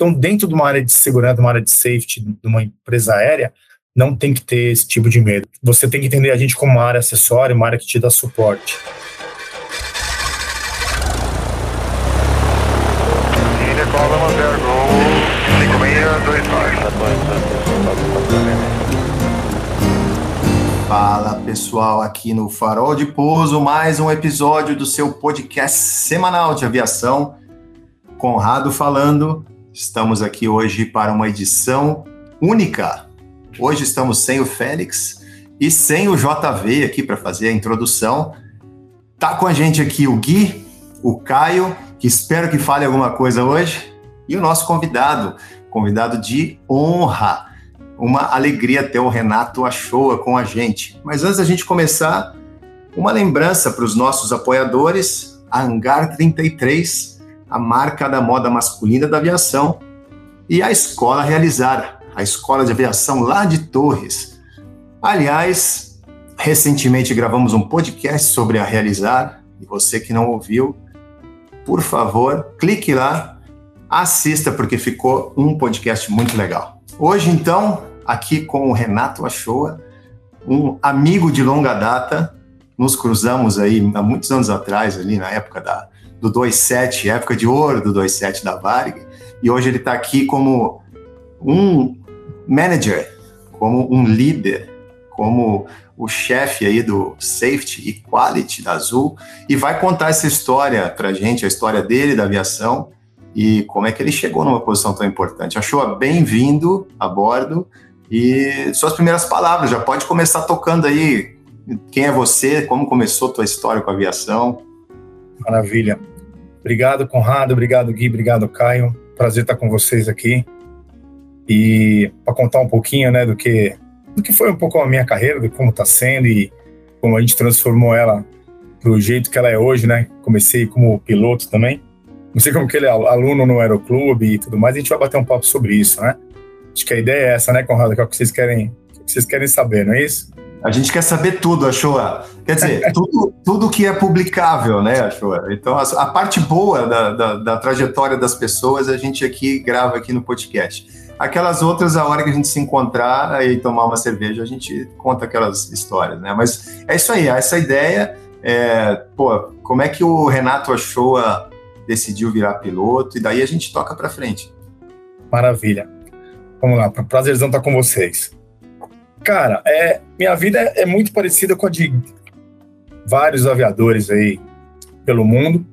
Então, dentro de uma área de segurança, de uma área de safety, de uma empresa aérea, não tem que ter esse tipo de medo. Você tem que entender a gente como uma área acessória, uma área que te dá suporte. Fala pessoal, aqui no Farol de Pouso, mais um episódio do seu podcast semanal de aviação. Conrado falando, estamos aqui hoje para uma edição única. Hoje estamos sem o Félix e sem o JV aqui para fazer a introdução. Tá com a gente aqui o Gui, o Caio, que espero que fale alguma coisa hoje, e o nosso convidado, convidado de honra. Uma alegria ter o Renato Achoa com a gente. Mas antes da gente começar, uma lembrança para os nossos apoiadores, a Hangar 33, a marca da moda masculina da aviação, e a Escola Realizar, a escola de aviação lá de Torres. Aliás, recentemente gravamos um podcast sobre a Realizar, e você que não ouviu, por favor, clique lá, assista, porque ficou um podcast muito legal. Hoje, então, aqui com o Renato Achoa, um amigo de longa data, nos cruzamos aí há muitos anos atrás, ali na época da, do 27, época de ouro do 27 da Varig, e hoje ele está aqui como um manager, como um líder, como o chefe aí do safety e quality da Azul e vai contar essa história para gente, a história dele da aviação e como é que ele chegou numa posição tão importante. Achou bem-vindo a bordo e suas primeiras palavras, já pode começar tocando aí quem é você, como começou a tua história com a aviação. Maravilha. Obrigado, Conrado, obrigado, Gui, obrigado, Caio. Prazer estar com vocês aqui. E para contar um pouquinho, né, do que do que foi um pouco a minha carreira, de como está sendo e como a gente transformou ela para o jeito que ela é hoje, né? Comecei como piloto também. Não sei como que ele é aluno no aeroclube e tudo mais. A gente vai bater um papo sobre isso, né? Acho que a ideia é essa, né, Conrado? Que é o que vocês querem, que vocês querem saber, não é isso? A gente quer saber tudo, Achoa. Quer dizer, tudo, tudo que é publicável, né, Achoa? Então, a, a parte boa da, da, da, trajetória das pessoas a gente aqui grava aqui no podcast. Aquelas outras, a hora que a gente se encontrar e tomar uma cerveja, a gente conta aquelas histórias, né? Mas é isso aí, essa ideia é, pô, como é que o Renato Achoa decidiu virar piloto e daí a gente toca para frente. Maravilha. Vamos lá, prazerzão estar com vocês. Cara, é, minha vida é, é muito parecida com a de vários aviadores aí pelo mundo.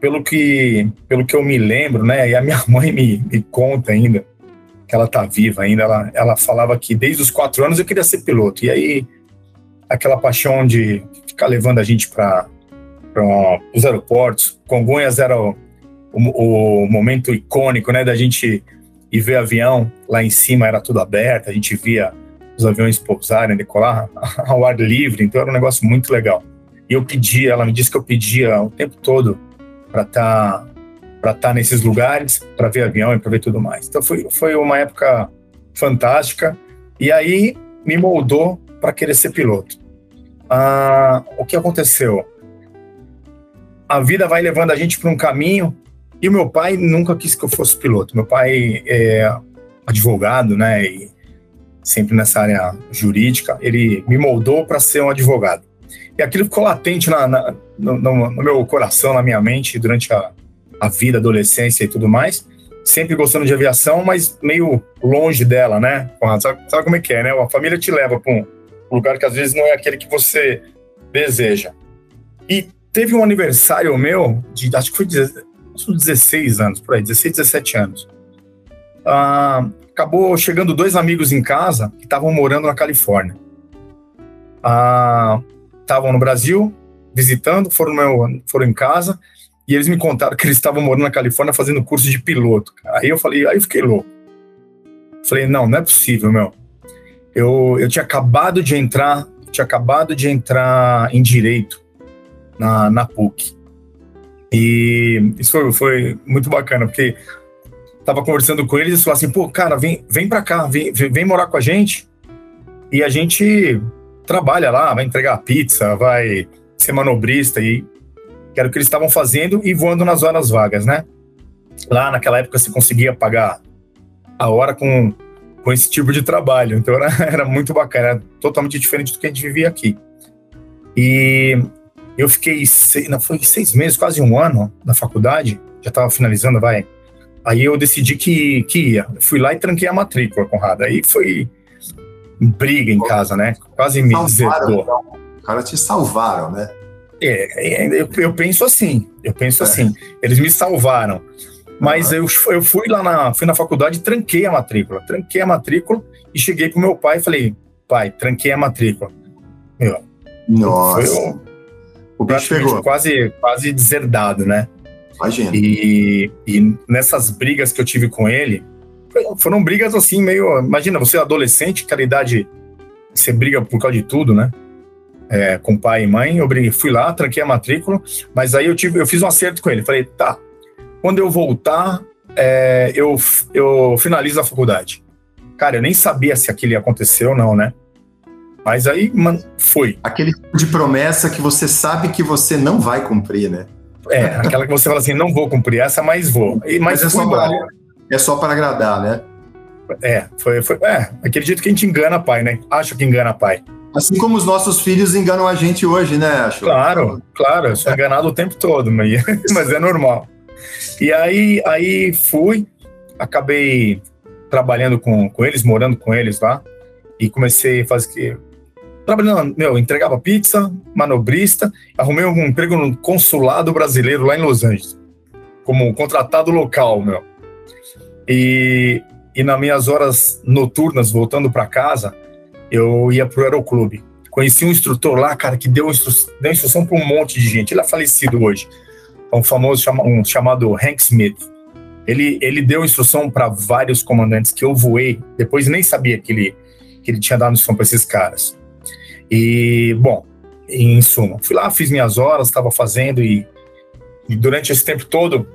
Pelo que, pelo que eu me lembro, né? E a minha mãe me, me conta ainda, que ela tá viva ainda, ela, ela falava que desde os quatro anos eu queria ser piloto. E aí, aquela paixão de ficar levando a gente para os aeroportos. Congonhas era o, o, o momento icônico, né, da gente ir ver avião lá em cima, era tudo aberto, a gente via os aviões pousarem, decolar ao ar livre, então era um negócio muito legal. E eu pedia, ela me disse que eu pedia o tempo todo para estar tá, para estar tá nesses lugares, para ver avião e para ver tudo mais. Então foi, foi uma época fantástica e aí me moldou para querer ser piloto. Ah, o que aconteceu? A vida vai levando a gente para um caminho e o meu pai nunca quis que eu fosse piloto. Meu pai é advogado, né? E sempre nessa área jurídica. Ele me moldou para ser um advogado. E aquilo ficou latente na, na, no, no, meu coração, na minha mente, durante a, a vida, adolescência e tudo mais. Sempre gostando de aviação, mas meio longe dela, né? Sabe, sabe como é que é, né? A família te leva para um lugar que às vezes não é aquele que você deseja. E teve um aniversário meu, de, acho que foi 16 anos, por aí, 16, 17 anos. Ah, acabou chegando dois amigos em casa que estavam morando na Califórnia. Estavam ah, no Brasil, visitando, foram, meu, foram em casa, e eles me contaram que eles estavam morando na Califórnia fazendo curso de piloto. Aí eu falei, aí eu fiquei louco. Falei, não, não é possível, meu. Eu, eu tinha acabado de entrar, tinha acabado de entrar em direito na, na PUC. E isso foi, foi muito bacana, porque tava conversando com eles e falou assim, pô, cara, vem, vem pra cá, vem, vem morar com a gente e a gente trabalha lá, vai entregar pizza, vai ser manobrista e que era o que eles estavam fazendo e voando nas horas vagas, né? lá naquela época você conseguia pagar a hora com, com esse tipo de trabalho. Então era, era muito bacana, era totalmente diferente do que a gente vivia aqui. E eu fiquei seis, não, foi seis meses, quase um ano na faculdade, já estava finalizando, vai. Aí eu decidi que, que ia. Fui lá e tranquei a matrícula, Conrado. Aí foi briga em casa, né? Quase me desertou. Então. Os caras te salvaram, né? É, é, eu, eu, penso assim, eu penso é. assim, eles me salvaram. Mas uhum. eu, eu fui lá na, fui na faculdade tranquei a matrícula. Tranquei a matrícula e cheguei pro meu pai e falei, pai, tranquei a matrícula. Meu, Nossa. Foi o bicho pegou. Quase, quase deserdado, né? Imagina. E, e nessas brigas que eu tive com ele, foram brigas assim, meio. Imagina, você é adolescente, aquela idade, você briga por causa de tudo, né? É, com pai e mãe, eu briguei, fui lá, tranquei a matrícula, mas aí eu tive, eu fiz um acerto com ele. Falei, tá, quando eu voltar, é, eu, eu finalizo a faculdade. Cara, eu nem sabia se aquilo ia acontecer ou não, né? Mas aí, mano, foi. Aquele tipo de promessa que você sabe que você não vai cumprir, né? É, aquela que você fala assim, não vou cumprir essa, mas vou. E, mas, mas é, só pra, é só para agradar, né? É, foi, foi. É, aquele jeito que a gente engana pai, né? Acho que engana pai. Assim como os nossos filhos enganam a gente hoje, né? Acho. Claro, claro, eu sou enganado o tempo todo, mas, mas é normal. E aí, aí fui, acabei trabalhando com, com eles, morando com eles lá, e comecei a fazer. Trabalhando, meu, entregava pizza, manobrista, arrumei um emprego no consulado brasileiro lá em Los Angeles, como contratado local, meu. E, e nas minhas horas noturnas, voltando para casa, eu ia pro aeroclube. Conheci um instrutor lá, cara, que deu, instru deu instrução para um monte de gente. Ele é falecido hoje. É um famoso chama um chamado Hank Smith. Ele, ele deu instrução para vários comandantes que eu voei, depois nem sabia que ele, que ele tinha dado instrução para esses caras. E, bom, em suma, fui lá, fiz minhas horas, estava fazendo e, e, durante esse tempo todo,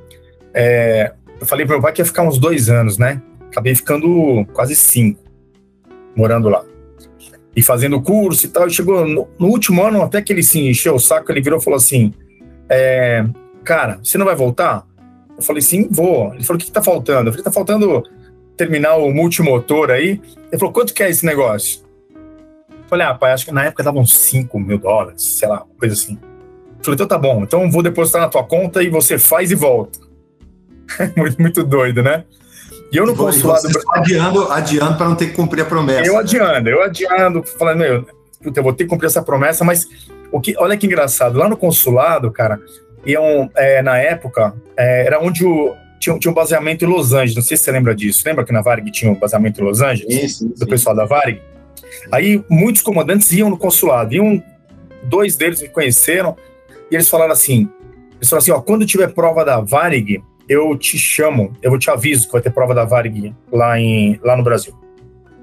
é, eu falei para meu pai que ia ficar uns dois anos, né? Acabei ficando quase cinco, morando lá. E fazendo curso e tal. E chegou no, no, último ano, até que ele se encheu o saco, ele virou e falou assim: é, Cara, você não vai voltar? Eu falei, sim, vou. Ele falou, o que, que tá faltando? Eu falei, tá faltando terminar o multimotor aí. Ele falou, quanto que é esse negócio? Eu falei, ah, pai, acho que na época dava uns 5 mil dólares, sei lá, coisa assim. Eu falei, então tá bom, então vou depositar na tua conta e você faz e volta. muito, muito doido, né? E eu no consulado. Adiando, adiando para não ter que cumprir a promessa. Eu né? adiando, eu adiando, falando, meu, eu vou ter que cumprir essa promessa, mas o que, olha que engraçado, lá no consulado, cara, iam, é, na época, é, era onde o, tinha, tinha um baseamento em Los Angeles, não sei se você lembra disso. Lembra que na Varig tinha um baseamento em Los Angeles? Isso, do pessoal da Varig? Aí muitos comandantes iam no consulado, iam, dois deles me conheceram, e eles falaram assim, eles falaram assim, ó, quando tiver prova da Varig, eu te chamo, eu te aviso que vai ter prova da Varig lá, em, lá no Brasil.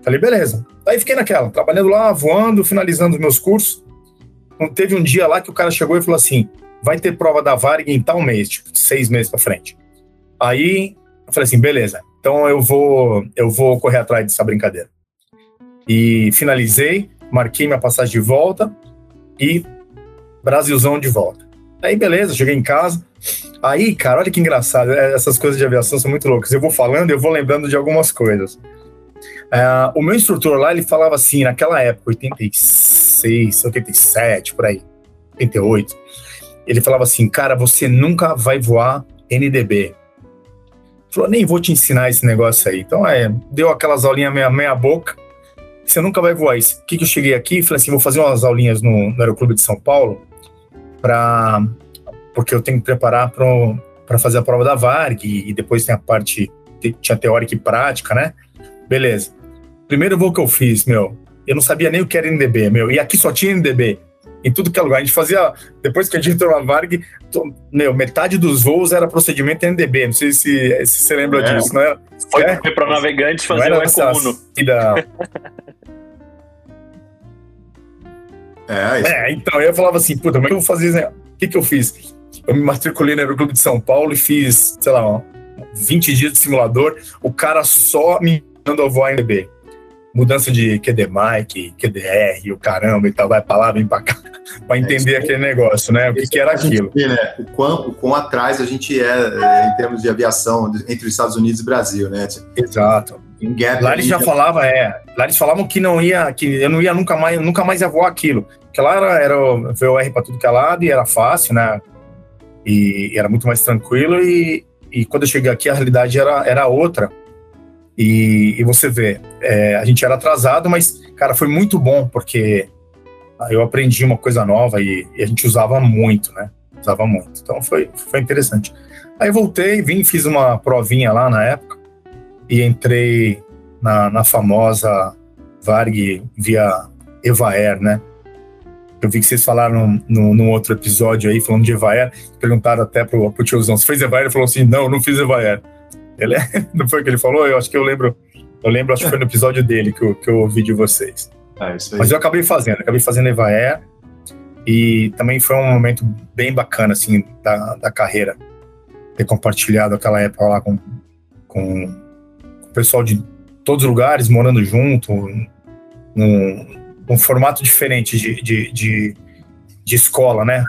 Falei, beleza. Aí fiquei naquela, trabalhando lá, voando, finalizando os meus cursos. Então, teve um dia lá que o cara chegou e falou assim, vai ter prova da Varig em tal mês, tipo, seis meses para frente. Aí eu falei assim, beleza, então eu vou, eu vou correr atrás dessa brincadeira. E finalizei, marquei minha passagem de volta e Brasilzão de volta. Aí beleza, cheguei em casa, Aí, cara, olha que engraçado. É, essas coisas de aviação são muito loucas. Eu vou falando eu vou lembrando de algumas coisas. Uh, o meu instrutor lá, ele falava assim, naquela época, 86, 87, por aí, 88. Ele falava assim, cara, você nunca vai voar NDB. Falou, nem vou te ensinar esse negócio aí. Então, é, deu aquelas aulinhas meia, meia boca. Você nunca vai voar isso. O que, que eu cheguei aqui? Falei assim, vou fazer umas aulinhas no, no Aeroclube de São Paulo para porque eu tenho que preparar para fazer a prova da VARG e depois tem a parte, tinha teórica e prática, né? Beleza. Primeiro voo que eu fiz, meu, eu não sabia nem o que era NDB, meu, e aqui só tinha NDB. Em tudo que é lugar. A gente fazia, depois que a gente entrou na VARG, meu, metade dos voos era procedimento NDB. Não sei se, se você lembra é, disso, né? Foi, é? para navegantes fazer o Ecomuno. É, é, então eu falava assim, puta, como é que eu vou fazer isso? O que, que eu fiz? eu me matriculei no Aeroclube de São Paulo e fiz, sei lá, 20 dias de simulador, o cara só me mandou voar em DB. mudança de QD Mike, QDR, o caramba e tal, vai pra lá, vem pra cá, pra entender é, aquele negócio, né? O que, que era aquilo. Vê, né? o, quão, o quão atrás a gente é, é, em termos de aviação entre os Estados Unidos e Brasil, né? Exato. lá eles já, já falavam, é, lá eles falavam que não ia, que eu não ia nunca mais, nunca mais ia voar aquilo. Porque lá era, era VOR para tudo que é lado e era fácil, né? E era muito mais tranquilo e, e quando eu cheguei aqui a realidade era, era outra e, e você vê, é, a gente era atrasado, mas, cara, foi muito bom, porque eu aprendi uma coisa nova e, e, a gente usava muito, né? Usava muito. Então foi, foi interessante. Aí voltei, vim, fiz uma provinha lá na época e entrei na, na famosa Varg via Evaer, né? Eu vi que vocês falaram no, no outro episódio aí, falando de Evaer, perguntaram até pro, pro tiozão, você fez Evaer? Ele falou assim, não, não fiz Evaer. Ele não foi o que ele falou? Eu acho que eu lembro. Eu lembro, acho que foi no episódio dele que eu, que eu ouvi de vocês. É, Mas eu acabei fazendo, acabei fazendo Evaé. E também foi um momento bem bacana, assim, da, da carreira. Ter compartilhado aquela época lá com, com, com o pessoal de todos os lugares, morando junto, num, num formato diferente de, de, de, de escola, né?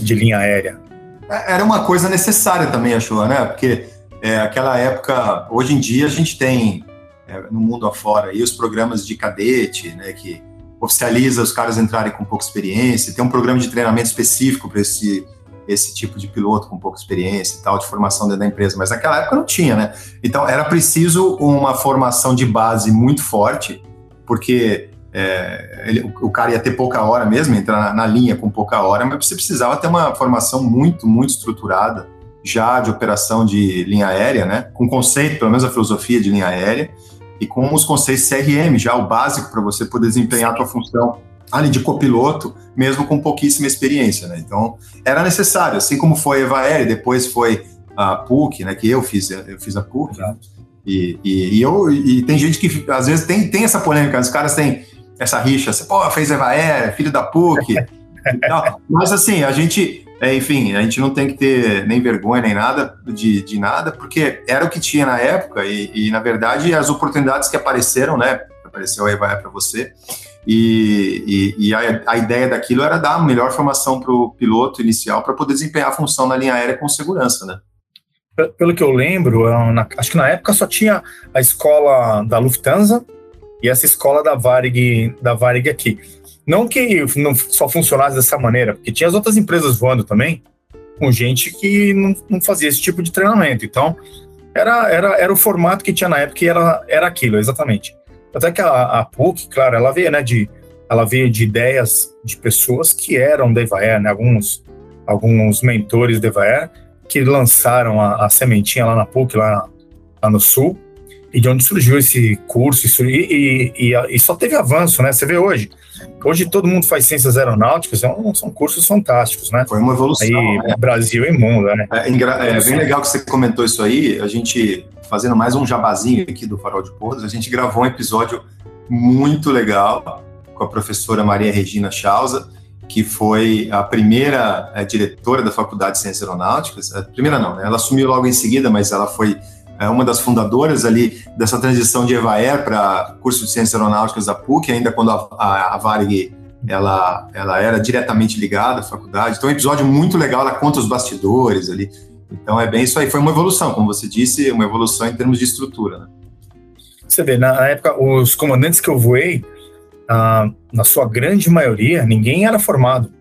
de linha aérea. É, era uma coisa necessária também, achou, né? Porque é, aquela época, hoje em dia a gente tem é, no mundo afora aí os programas de cadete, né, que oficializa os caras entrarem com pouca experiência, tem um programa de treinamento específico para esse esse tipo de piloto com pouca experiência e tal, de formação dentro da empresa, mas naquela época não tinha, né? Então era preciso uma formação de base muito forte, porque é, ele, o, cara ia ter pouca hora mesmo, entrar na, na linha com pouca hora, mas você precisava ter uma formação muito, muito estruturada já de operação de linha aérea, né? Com conceito, pelo menos a filosofia de linha aérea, e com os conceitos CRM, já o básico para você poder desempenhar a sua função ali de copiloto, mesmo com pouquíssima experiência, né? Então, era necessário, assim como foi a Evaer, depois foi a PUC, né? Que eu fiz, eu fiz a PUC. E, e, e, eu, e tem gente que, às vezes, tem, tem essa polêmica, os caras têm essa rixa, você, pô, fez Evaer, filho da PUC. Mas, assim, a gente é, enfim, a gente não tem que ter nem vergonha nem nada de, de nada, porque era o que tinha na época e, e na verdade, as oportunidades que apareceram, né? Apareceu aí vai para você. E, e, e a, a, ideia daquilo era dar a melhor formação para o piloto inicial para poder desempenhar a função na linha aérea com segurança, né? Pelo que eu lembro, na, acho que na época só tinha a escola da Lufthansa e essa escola da Varig, da Varig aqui. Não que não só funcionasse dessa maneira, porque tinha as outras empresas voando também, com gente que não, não fazia esse tipo de treinamento. Então, era, era, era o formato que tinha na época e era, era aquilo, exatamente. Até que a, a PUC, claro, ela veio, né, de, ela veio de ideias de pessoas que eram da Evaer, né, alguns, alguns mentores da Evaer, que lançaram a, a sementinha lá na PUC, lá, lá no Sul, e de onde surgiu esse curso, isso, e, e, e, só teve avanço, né? Você vê hoje, Hoje todo mundo faz ciências aeronáuticas, são, são cursos fantásticos, né? Foi uma evolução. Aí, né? Brasil e mundo, né? É, é, bem legal que você comentou isso aí. A gente, fazendo mais um jabazinho aqui do Farol de Portos, a gente gravou um episódio muito legal com a professora Maria Regina Chausa, que foi a primeira é, diretora da Faculdade de Ciências Aeronáuticas. A primeira não, né? Ela assumiu logo em seguida, mas ela foi é uma das fundadoras ali dessa transição de Evaer para curso de Ciências Aeronáuticas da PUC, ainda quando a, a, a Varig ela, ela era diretamente ligada à faculdade. Então, é um episódio muito legal, ela conta os bastidores ali. Então, é bem isso aí. Foi uma evolução, como você disse, uma evolução em termos de estrutura. Né? Você vê, na época, os comandantes que eu voei, ah, na sua grande maioria, ninguém era formado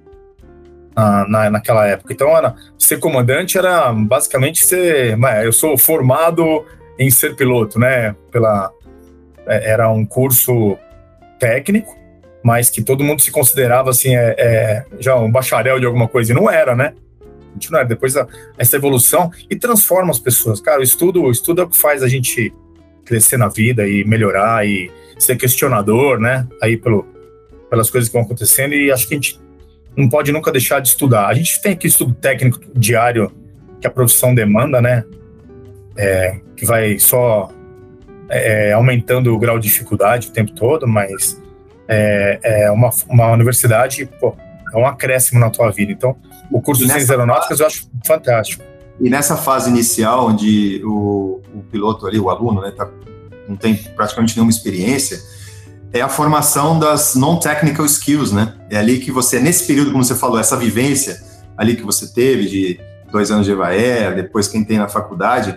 na, na, naquela época. Então, era, ser comandante era basicamente ser. Eu sou formado em ser piloto, né? Pela, é, era um curso técnico, mas que todo mundo se considerava assim, é, é, já um bacharel de alguma coisa, e não era, né? A gente não era. Depois da, essa evolução e transforma as pessoas. Cara, o estudo, o estudo é o que faz a gente crescer na vida e melhorar e ser questionador, né? Aí pelo, pelas coisas que vão acontecendo, e acho que a gente não pode nunca deixar de estudar. A gente tem aqui estudo técnico diário que a profissão demanda, né? É, que vai só é, aumentando o grau de dificuldade o tempo todo, mas é, é uma, uma universidade, pô, é um acréscimo na tua vida. Então, o curso de Ciências Aeronáuticas eu acho fantástico. E nessa fase inicial, onde o, o piloto ali, o aluno, né, tá, não tem praticamente nenhuma experiência, é a formação das non-technical skills, né? É ali que você, nesse período, como você falou, essa vivência ali que você teve de dois anos de EVAE, depois quem tem na faculdade,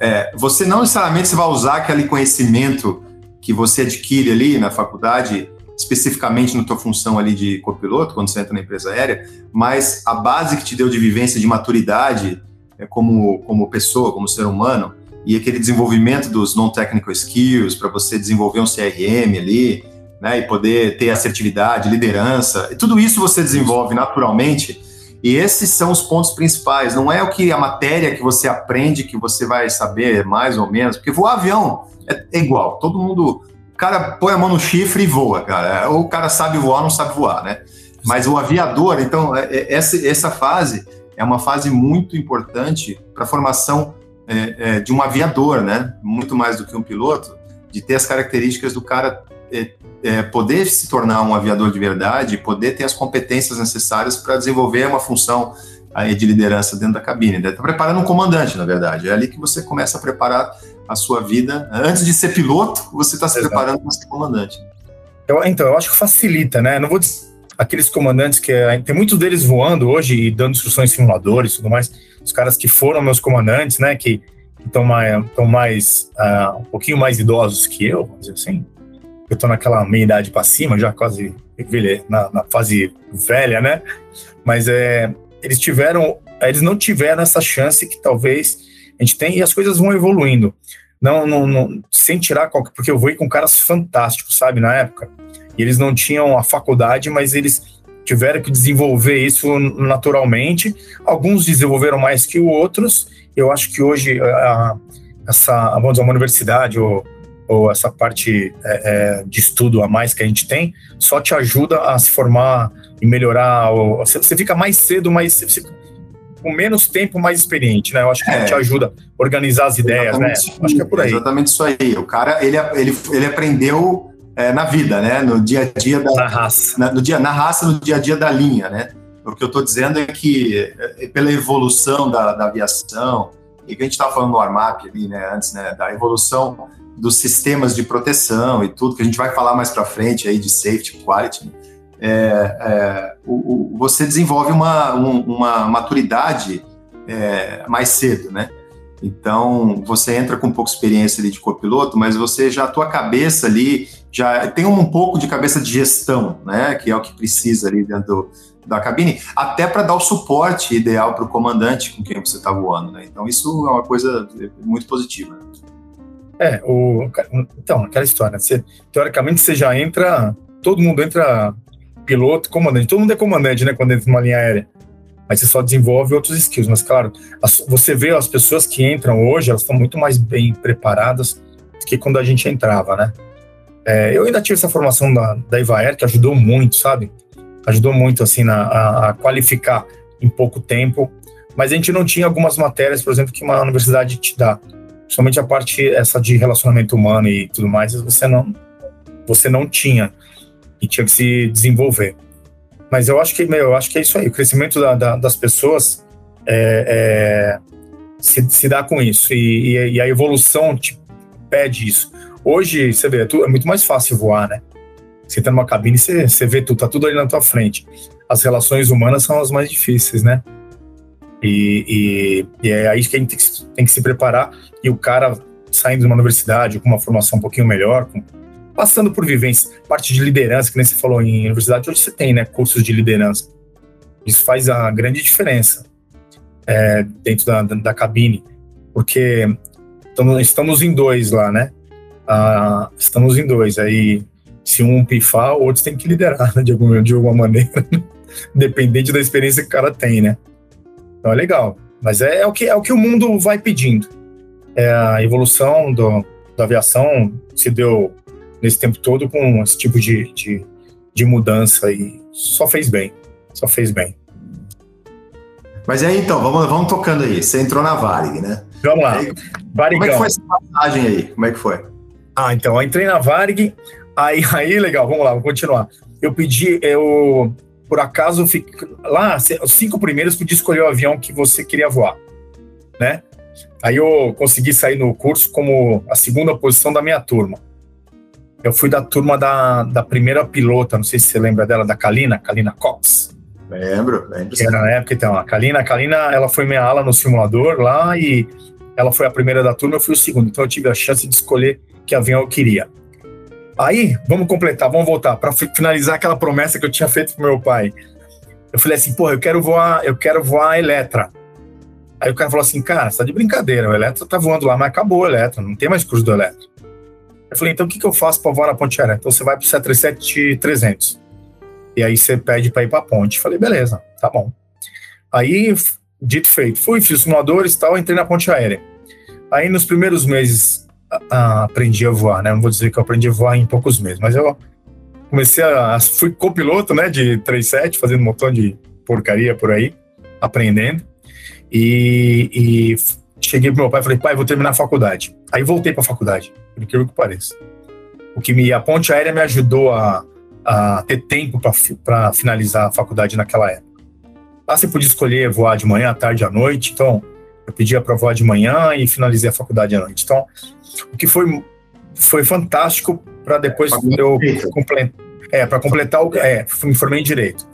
é, você não necessariamente você vai usar aquele conhecimento que você adquire ali na faculdade, especificamente na tua função ali de copiloto, quando você entra na empresa aérea, mas a base que te deu de vivência, de maturidade é, como, como pessoa, como ser humano, e aquele desenvolvimento dos non-technical skills para você desenvolver um CRM ali, né, e poder ter assertividade, liderança, e tudo isso você desenvolve naturalmente. E esses são os pontos principais. Não é o que a matéria que você aprende que você vai saber mais ou menos, porque voar avião é, é igual. Todo mundo, o cara põe a mão no chifre e voa, cara. Ou o cara sabe voar, não sabe voar, né? Mas o aviador, então, é, é, essa, essa fase é uma fase muito importante para a formação é, é, de um aviador, né? Muito mais do que um piloto, de ter as características do cara é, é poder se tornar um aviador de verdade, poder ter as competências necessárias para desenvolver uma função aí, de liderança dentro da cabine. Está preparando um comandante, na verdade. É ali que você começa a preparar a sua vida. Antes de ser piloto, você está se Exato. preparando para ser comandante. Eu, então, eu acho que facilita, né? Não vou dizer aqueles comandantes que tem muitos deles voando hoje e dando instruções em simuladores e tudo mais os caras que foram meus comandantes, né, que estão mais, tão mais uh, um pouquinho mais idosos que eu, vamos dizer assim. Eu estou naquela meia idade para cima, já quase na, na, fase velha, né? Mas é, eles tiveram, eles não tiveram essa chance que talvez a gente tem e as coisas vão evoluindo. Não, não, não sem tirar qualquer, porque eu vou com caras fantásticos, sabe, na época. E eles não tinham a faculdade, mas eles tiveram que desenvolver isso naturalmente. Alguns desenvolveram mais que outros. Eu acho que hoje a, essa, vamos dizer, uma universidade ou, ou essa parte é, é, de estudo a mais que a gente tem só te ajuda a se formar e melhorar. Ou, você, você fica mais cedo, mais você, com menos tempo, mais experiente, né? Eu acho que é, te ajuda a organizar as ideias, né? Acho que é por aí. Exatamente isso aí. O cara, ele, ele, ele aprendeu é, na vida, né? No dia a dia da na raça, na, no dia na raça, no dia a dia da linha, né? O que eu estou dizendo é que é, pela evolução da, da aviação e que a gente estava falando no Armap ali, né? Antes, né? Da evolução dos sistemas de proteção e tudo que a gente vai falar mais para frente aí de safety, quality. Né? É, é, o, o, você desenvolve uma, um, uma maturidade é, mais cedo, né? Então, você entra com pouca experiência ali de copiloto, mas você já, a tua cabeça ali, já tem um pouco de cabeça de gestão, né? Que é o que precisa ali dentro da cabine, até para dar o suporte ideal para o comandante com quem você está voando, né? Então, isso é uma coisa muito positiva. É, o, então, aquela história, você, teoricamente você já entra, todo mundo entra piloto, comandante, todo mundo é comandante, né, quando entra numa linha aérea mas você só desenvolve outros skills. Mas, claro, as, você vê as pessoas que entram hoje, elas estão muito mais bem preparadas do que quando a gente entrava, né? É, eu ainda tive essa formação da, da Ivaer, que ajudou muito, sabe? Ajudou muito, assim, na, a, a, qualificar em pouco tempo, mas a gente não tinha algumas matérias, por exemplo, que uma universidade te dá. Somente a parte essa de relacionamento humano e tudo mais, você não, você não tinha e tinha que se desenvolver. Mas eu acho que, meu, eu acho que é isso aí. O crescimento da, da, das pessoas é, é, se, se dá com isso. E, e, e, a evolução te pede isso. Hoje, você vê, é, é muito mais fácil voar, né? Você tá numa cabine, você, você vê tudo, tá tudo ali na tua frente. As relações humanas são as mais difíceis, né? E, e, e é aí que a gente tem que, tem que se preparar. E o cara saindo de uma universidade com uma formação um pouquinho melhor, com passando por vivência, parte de liderança, que nem você falou em universidade, hoje você tem, né, cursos de liderança. Isso faz a grande diferença é, dentro da, da, da, cabine, porque estamos, estamos em dois lá, né? Ah, estamos em dois, aí se um pifar, outros tem que liderar né, de, alguma, de alguma maneira, dependente da experiência que o cara tem, né? Então é legal, mas é, é, o, que, é o que o mundo vai pedindo. É a evolução do, da aviação se deu nesse tempo todo com esse tipo de, de, de mudança e só fez bem, só fez bem. Mas aí então, vamos, vamos tocando aí. Você entrou na Varig, né? Vamos lá. Aí, como é que foi essa passagem aí? Como é que foi? Ah, então, eu entrei na Varig, aí, aí legal, vamos lá, vamos continuar. Eu pedi, eu, por acaso, fico, lá, os cinco primeiros podia escolher o avião que você queria voar, né? Aí eu consegui sair no curso como a segunda posição da minha turma. eu fui da turma da, da primeira pilota, não sei se você lembra dela, da Kalina, Kalina Cox. Lembro, lembro. Era na época, então, a Kalina, a Kalina, ela foi minha ala no simulador lá e ela foi a primeira da turma, eu fui o segundo. Então eu tive a chance de escolher que avião eu queria. Aí, vamos completar, vamos voltar para finalizar aquela promessa que eu tinha feito pro meu pai. Eu falei assim, porra, eu quero voar, eu quero voar a Eletra. Aí o cara falou assim, cara, você tá de brincadeira, o Eletra tá voando lá, mas acabou o Eletra, não tem mais curso do Eletra. Eu falei, então o que, que eu faço para voar na ponte aérea? Então você vai pro 737-300. E aí você pede para ir para a ponte. Eu falei, beleza, tá bom. Aí, dito feito, fui, fiz simuladores e tal, entrei na ponte aérea. Aí nos primeiros meses a, aprendi a voar, né? Não vou dizer que eu aprendi a voar em poucos meses, mas eu comecei a. Fui copiloto, né? De 37, fazendo um montão de porcaria por aí, aprendendo. E, e cheguei pro meu pai e falei, pai, vou terminar a faculdade. Aí voltei para a faculdade, por incrível que pareça. O que me, a ponte aérea me ajudou a, a ter tempo para finalizar a faculdade naquela época. Lá você podia escolher voar de manhã, à tarde, à noite. Então, eu pedia para voar de manhã e finalizei a faculdade à noite. Então, o que foi foi fantástico para depois eu completar, é, para completar o é, me formei em direito.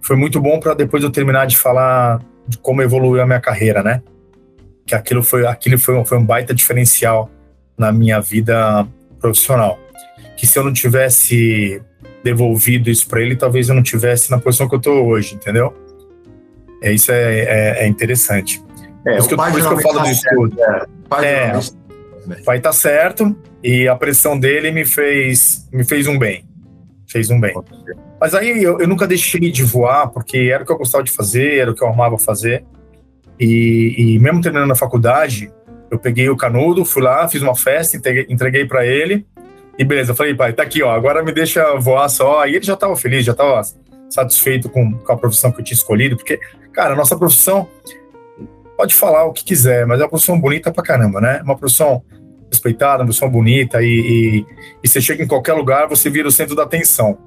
Foi muito bom para depois eu terminar de falar de como evoluiu a minha carreira, né? Que aquilo foi aquilo foi, foi um baita diferencial na minha vida profissional. Que se eu não tivesse devolvido isso para ele, talvez eu não tivesse na posição que eu estou hoje, entendeu? É isso é, é, é interessante. É, por isso que, eu, por isso que eu falo do estudo. É, é, o pai tá certo e a pressão dele me fez me fez um bem, fez um bem. Mas aí eu, eu nunca deixei de voar porque era o que eu gostava de fazer, era o que eu amava fazer. E, e mesmo terminando a faculdade, eu peguei o canudo, fui lá, fiz uma festa, entreguei, entreguei para ele e beleza, falei, pai, tá aqui, ó, agora me deixa voar só. E ele já tava feliz, já tava satisfeito com, com a profissão que eu tinha escolhido, porque, cara, a nossa profissão, pode falar o que quiser, mas é uma profissão bonita pra caramba, né? Uma profissão respeitada, uma profissão bonita, e, e, e você chega em qualquer lugar, você vira o centro da atenção.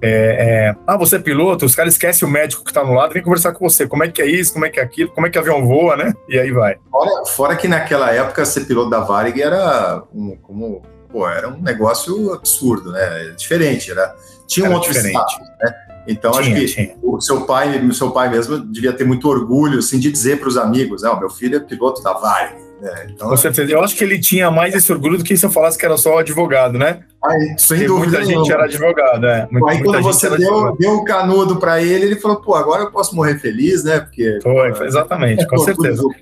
É, é, ah, você é piloto, os caras esquecem o médico que está no lado, vem conversar com você. Como é que é isso? Como é que é aquilo? Como é que o avião voa, né? E aí vai. Fora, fora que naquela época ser piloto da Varig era um, como pô, era um negócio absurdo, né? Diferente, era, tinha um era outro diferente. status, né? Então tinha, acho que tinha. o seu pai, o seu pai mesmo devia ter muito orgulho assim de dizer para os amigos, né? Meu filho é piloto da Varig. Né? Então, Com certeza. Eu acho que ele tinha mais esse orgulho do que se eu falasse que era só advogado, né? Aí, sem dúvida. Muita gente era advogado, é. Muita, aí quando você deu, deu o canudo para ele, ele falou, pô, agora eu posso morrer feliz, né? Porque foi, foi exatamente, é, com certeza. Tudo,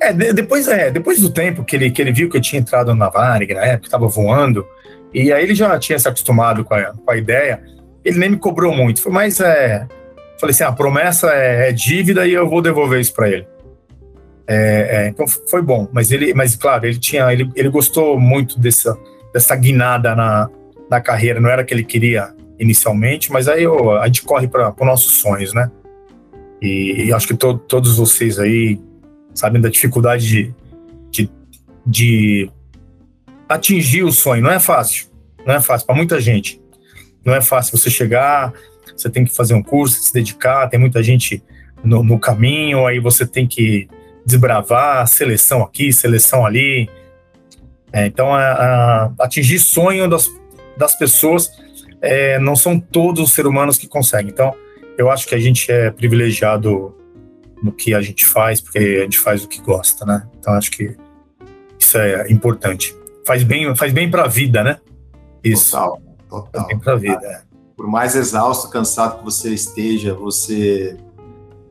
é, de, depois, é, depois do tempo que ele, que ele viu que eu tinha entrado na Varig, na época, estava voando, e aí ele já tinha se acostumado com a, com a ideia, ele nem me cobrou muito. Foi mais, é, falei assim, a promessa é, é, dívida e eu vou devolver isso para ele. É, é, então foi bom, mas ele, mas claro, ele tinha, ele, ele gostou muito dessa, dessa guinada na, na carreira, não era que ele queria inicialmente, mas aí eu, a gente corre para os nossos sonhos, né? E, e acho que to, todos vocês aí sabem da dificuldade de, de, de atingir o sonho. Não é fácil, não é fácil para muita gente. Não é fácil você chegar, você tem que fazer um curso, se dedicar, tem muita gente no, no caminho, aí você tem que desbravar, seleção aqui, seleção ali. É, então, a, a, atingir sonho das, das pessoas é, não são todos os seres humanos que conseguem. Então, eu acho que a gente é privilegiado no que a gente faz, porque a gente faz o que gosta, né? Então acho que isso é importante. Faz bem, faz bem para a vida, né? Isso. Total, total. Faz bem para a vida. É. Por mais exausto, cansado que você esteja, você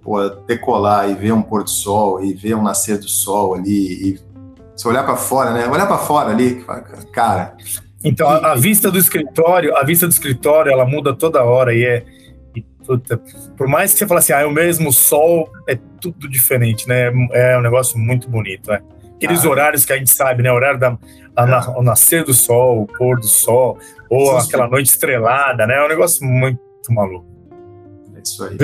pô, decolar e ver um pôr do sol e ver um nascer do sol ali e você olhar para fora, né? Olhar para fora ali, cara. Então a, a, vista do escritório, a vista do escritório, ela muda toda hora e é puta, por mais que você fale assim, ah, é o mesmo sol, é tudo diferente, né? É um negócio muito bonito, né? Aqueles ah. horários que a gente sabe, né? O horário da a, o nascer do sol, o pôr do sol, ou sim, aquela noite estrelada, né? É um negócio muito maluco. É isso aí.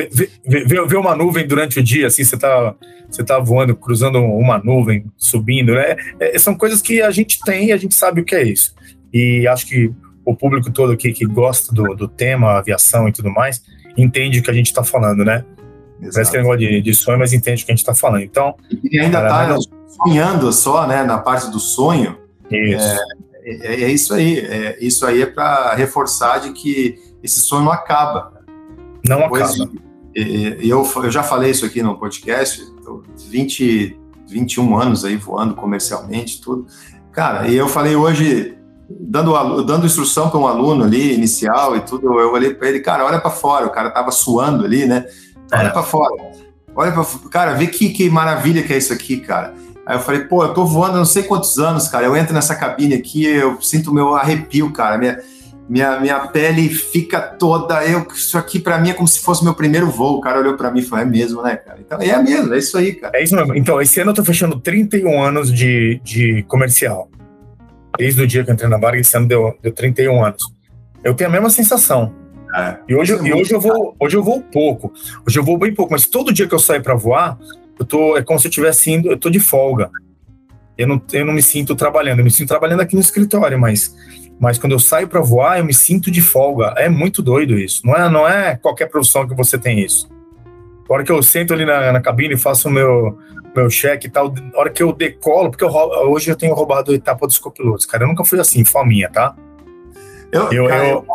Ver, uma nuvem durante o dia, assim, você tá, você tá voando, cruzando uma nuvem, subindo, né? É, são coisas que a gente tem e a gente sabe o que é isso. E acho que o público todo aqui que gosta do, do tema, aviação e tudo mais, entende o que a gente está falando, né? Exato. Parece que é negócio de, de sonho, mas entende o que a gente está falando. Então. E ainda está sonhando só, né? Na parte do sonho. Isso. é, é, isso aí. É, isso aí é para reforçar de que esse sonho não acaba. Não Depois, acaba. Eu, eu já falei isso aqui no podcast, 20, 21 anos aí voando comercialmente, tudo. Cara, e eu falei hoje, dando, dando instrução para um aluno ali, inicial e tudo, eu olhei para ele, cara, olha para fora, o cara tava suando ali, né? Olha é. para fora. Olha para cara, vê que, que maravilha que é isso aqui, cara. Aí eu falei, pô, eu tô voando não sei quantos anos, cara. Eu entro nessa cabine aqui, eu sinto meu arrepio, cara. Minha, minha, minha pele fica toda. Eu, isso aqui para mim é como se fosse meu primeiro voo. O cara olhou para mim e falou: é mesmo, né, cara? Então é mesmo, é isso aí, cara. É isso mesmo. Então, esse ano eu tô fechando 31 anos de, de comercial. Desde o dia que eu entrei na Vargas, esse ano deu, deu 31 anos. Eu tenho a mesma sensação. É, e hoje, é e hoje, eu vou, hoje eu vou pouco. Hoje eu vou bem pouco, mas todo dia que eu saio para voar, eu tô, é como se eu estivesse indo, eu tô de folga. Eu não, eu não me sinto trabalhando, eu me sinto trabalhando aqui no escritório, mas, mas quando eu saio para voar, eu me sinto de folga. É muito doido isso. Não é, não é qualquer profissão que você tem isso. A hora que eu sento ali na, na cabine faço o meu, meu cheque e tal, a hora que eu decolo, porque eu, hoje eu tenho roubado a etapa dos copilotos, cara. Eu nunca fui assim, fominha, tá? Eu, eu, cara, eu,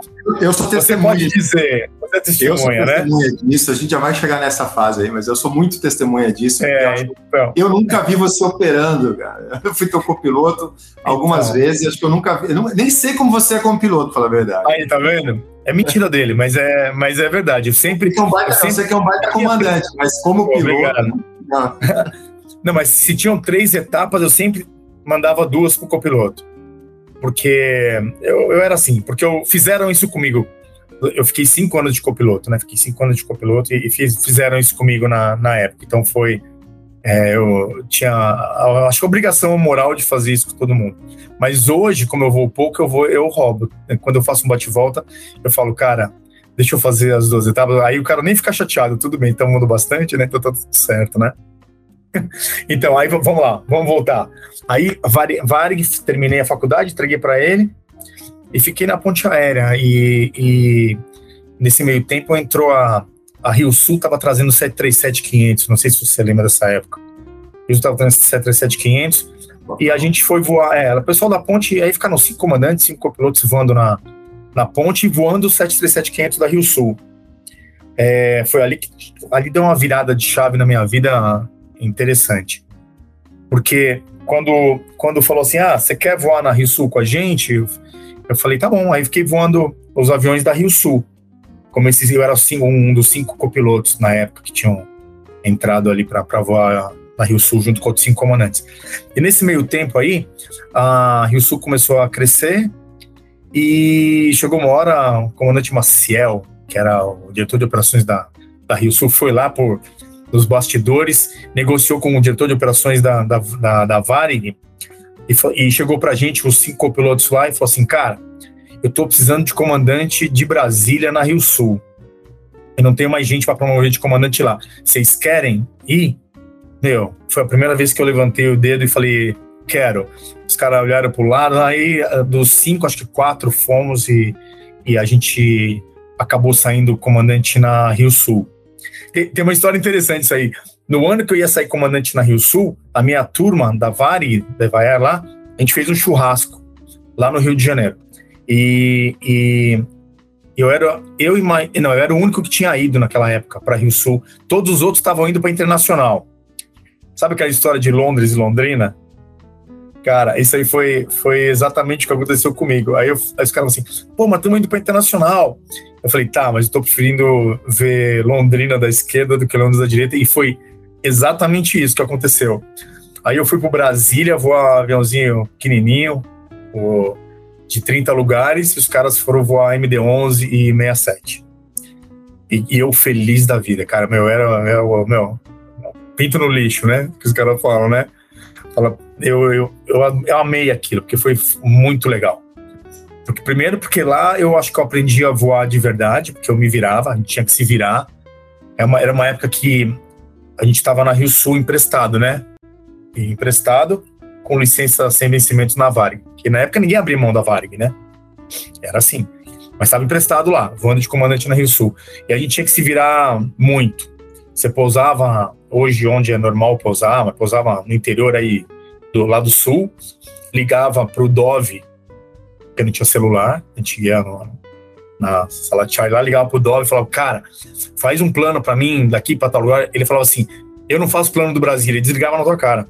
eu, sou testemunha. Você pode dizer, você é testemunha, eu sou né? testemunha disso, a gente já vai chegar nessa fase aí, mas eu sou muito testemunha disso. É, então, eu nunca vi você operando, cara. Eu fui teu copiloto algumas então. vezes, acho que eu nunca vi. Eu não, nem sei como você é como piloto, falar a verdade. Aí, tá vendo? É mentira dele, mas é, mas é verdade. Eu sempre. Então, baita, eu sempre... Você que é um baita comandante, mas como piloto. Obrigado. Não. não, mas se tinham três etapas, eu sempre mandava duas pro copiloto porque eu, eu era assim, porque eu, fizeram isso comigo. Eu fiquei cinco anos de copiloto, né? Fiquei cinco anos de copiloto e, e fiz, fizeram isso comigo na, na época. Então foi. É, eu tinha, acho que obrigação moral de fazer isso com todo mundo. Mas hoje, como eu vou pouco, eu vou, eu roubo. Quando eu faço um bate-volta, eu falo, cara, deixa eu fazer as duas etapas. Aí o cara nem fica chateado, tudo bem, então mundo bastante, né? Então tá tudo certo, né? então, aí vamos lá, vamos voltar. Aí, Varig, terminei a faculdade, entreguei para ele e fiquei na ponte aérea. E, e nesse meio tempo entrou a, a Rio Sul, estava trazendo 737-500, não sei se você lembra dessa época. Rio estava trazendo 737-500 e a gente foi voar. É, o pessoal da ponte, aí ficaram cinco comandantes, cinco copilotos voando na, na ponte e voando o 737-500 da Rio Sul. É, foi ali que ali deu uma virada de chave na minha vida interessante. Porque quando, quando falou assim, ah, você quer voar na Rio Sul com a gente? Eu, eu falei, tá bom. Aí fiquei voando os aviões da Rio Sul. Como esses, eu era um dos cinco copilotos na época que tinham entrado ali para voar na Rio Sul junto com outros cinco comandantes. E nesse meio tempo aí, a Rio Sul começou a crescer e chegou uma hora o comandante Maciel, que era o diretor de operações da, da Rio Sul, foi lá por nos bastidores, negociou com o diretor de operações da, da, da, da Varig e, e chegou para a gente, os cinco copilotos lá, e falou assim: Cara, eu estou precisando de comandante de Brasília na Rio Sul. Eu não tenho mais gente para promover de comandante lá. Vocês querem ir? Meu, foi a primeira vez que eu levantei o dedo e falei: Quero. Os caras olharam para o lado, aí dos cinco, acho que quatro fomos e, e a gente acabou saindo comandante na Rio Sul. Tem, tem uma história interessante isso aí. No ano que eu ia sair comandante na Rio Sul, a minha turma da Vari, da Evaiar lá, a gente fez um churrasco lá no Rio de Janeiro. E, e eu era eu e mais, não, eu era o único que tinha ido naquela época para Rio Sul. Todos os outros estavam indo para internacional. Sabe aquela história de Londres e Londrina? Cara, isso aí foi, foi exatamente o que aconteceu comigo. Aí, eu, aí os caras assim, pô, mas estamos indo para internacional. Eu falei, tá, mas eu preferindo ver Londrina da esquerda do que Londres da direita, e foi exatamente isso que aconteceu. Aí eu fui pro Brasília, voar aviãozinho pequenininho, de 30 lugares, e os caras foram voar MD-11 e 67. E, e, eu feliz da vida, cara, meu, era, era meu, pinto no lixo, né, que os caras falam, né? Fala, eu, eu, eu, amei aquilo, porque foi muito legal. Porque, primeiro, porque lá eu acho que eu aprendi a voar de verdade, porque eu me virava, a gente tinha que se virar. É uma, era uma época que a gente estava na Rio Sul emprestado, né? E emprestado com licença sem vencimentos na Varig. Que na época ninguém abria mão da Varig, né? Era assim. Mas estava emprestado lá, voando de comandante na Rio Sul. E a gente tinha que se virar muito. Você pousava hoje onde é normal pousar, mas pousava no interior aí do lado sul, ligava para o Dove porque não tinha celular, a gente ia no, na sala de chá lá, ligava pro Dove e falava, cara, faz um plano para mim daqui para tal lugar. Ele falava assim, eu não faço plano do Brasil, ele desligava na tua cara.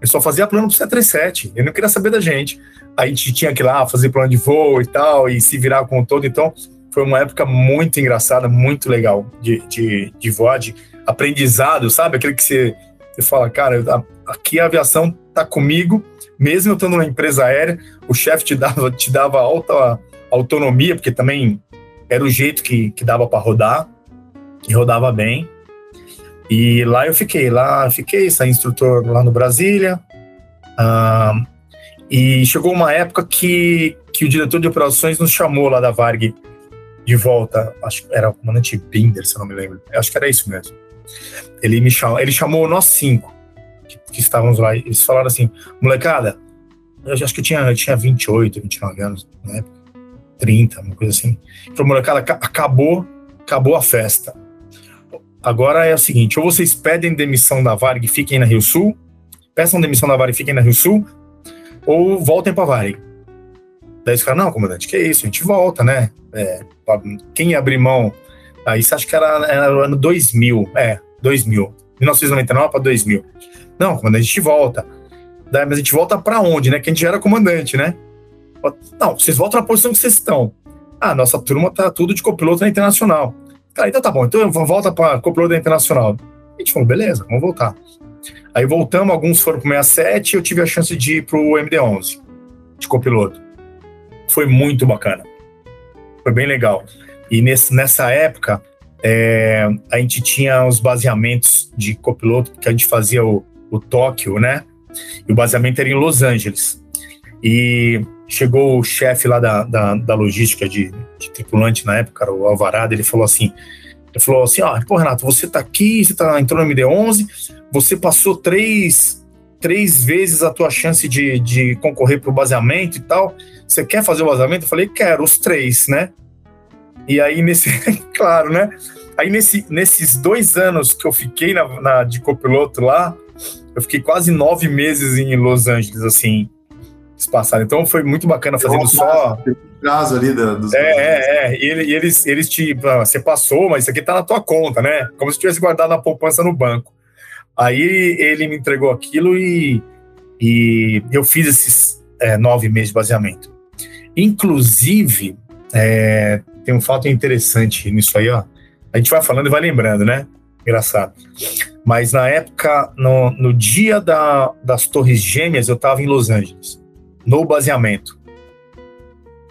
Ele só fazia plano pro 737, ele não queria saber da gente. Aí a gente tinha que ir lá fazer plano de voo e tal, e se virar com todo. Então, foi uma época muito engraçada, muito legal de, de, de voar, de aprendizado, sabe? Aquele que você, você fala, cara, aqui a aviação tá comigo, mesmo eu estando numa empresa aérea, o chefe te dava, te dava alta autonomia, porque também era o jeito que, que dava para rodar, que rodava bem. E lá eu fiquei, lá fiquei, saí instrutor lá no Brasília. E chegou uma época que, que o diretor de operações nos chamou lá da Varg de volta. Acho que era o comandante Binder, se eu não me lembro. Acho que era isso mesmo. Ele me chamou, ele chamou nós cinco que, que estávamos lá. Eles falaram assim: molecada, eu acho que eu tinha, eu tinha 28, 29 anos época, 30, uma coisa assim. Falou: molecada, acabou, acabou a festa Agora é o seguinte: ou vocês pedem demissão da Varig e fiquem na Rio Sul, peçam demissão da Varig e fiquem na Rio Sul, ou voltem para a Varig. Daí os caras, não, comandante, que é isso, a gente volta, né? É, quem abrir mão, aí você acha que era, era o ano 2000, é, 2000, 1999 para 2000. Não, comandante, a gente volta. Daí, mas a gente volta para onde, né? Que a gente já era comandante, né? Não, vocês voltam na posição que vocês estão. Ah, nossa turma tá tudo de copiloto na internacional. Cara, então tá bom, então volta para copiloto internacional. A gente falou, beleza, vamos voltar. Aí voltamos, alguns foram pro 67 e eu tive a chance de ir pro MD-11 de copiloto. Foi muito bacana. Foi bem legal. E nesse, nessa época, é, a gente tinha os baseamentos de copiloto, que a gente fazia o, o Tóquio, né? E o baseamento era em Los Angeles. E chegou o chefe lá da, da, da logística de, de, tripulante na época, o Alvarado, ele falou assim, ele falou assim, ó, ah, pô, Renato, você tá aqui, você tá, entrou no MD-11, você passou três, três vezes a tua chance de, de concorrer pro baseamento e tal, você quer fazer o baseamento? Eu falei, quero, os três, né? E aí, nesse, claro, né? Aí, nesse, nesses dois anos que eu fiquei na, na de copiloto lá, eu fiquei quase nove meses em Los Angeles, assim, passaram. Então foi muito bacana fazendo só. Prazo ali da, dos. É, é, é. E, ele, eles, eles te. Você passou, mas isso aqui tá na tua conta, né? Como se tivesse guardado na poupança no banco. Aí ele me entregou aquilo e, e eu fiz esses é, nove meses de baseamento. Inclusive, é, tem um fato interessante nisso aí, ó. A gente vai falando e vai lembrando, né? Engraçado. Mas na época, no, no dia da, das Torres Gêmeas, eu estava em Los Angeles no baseamento.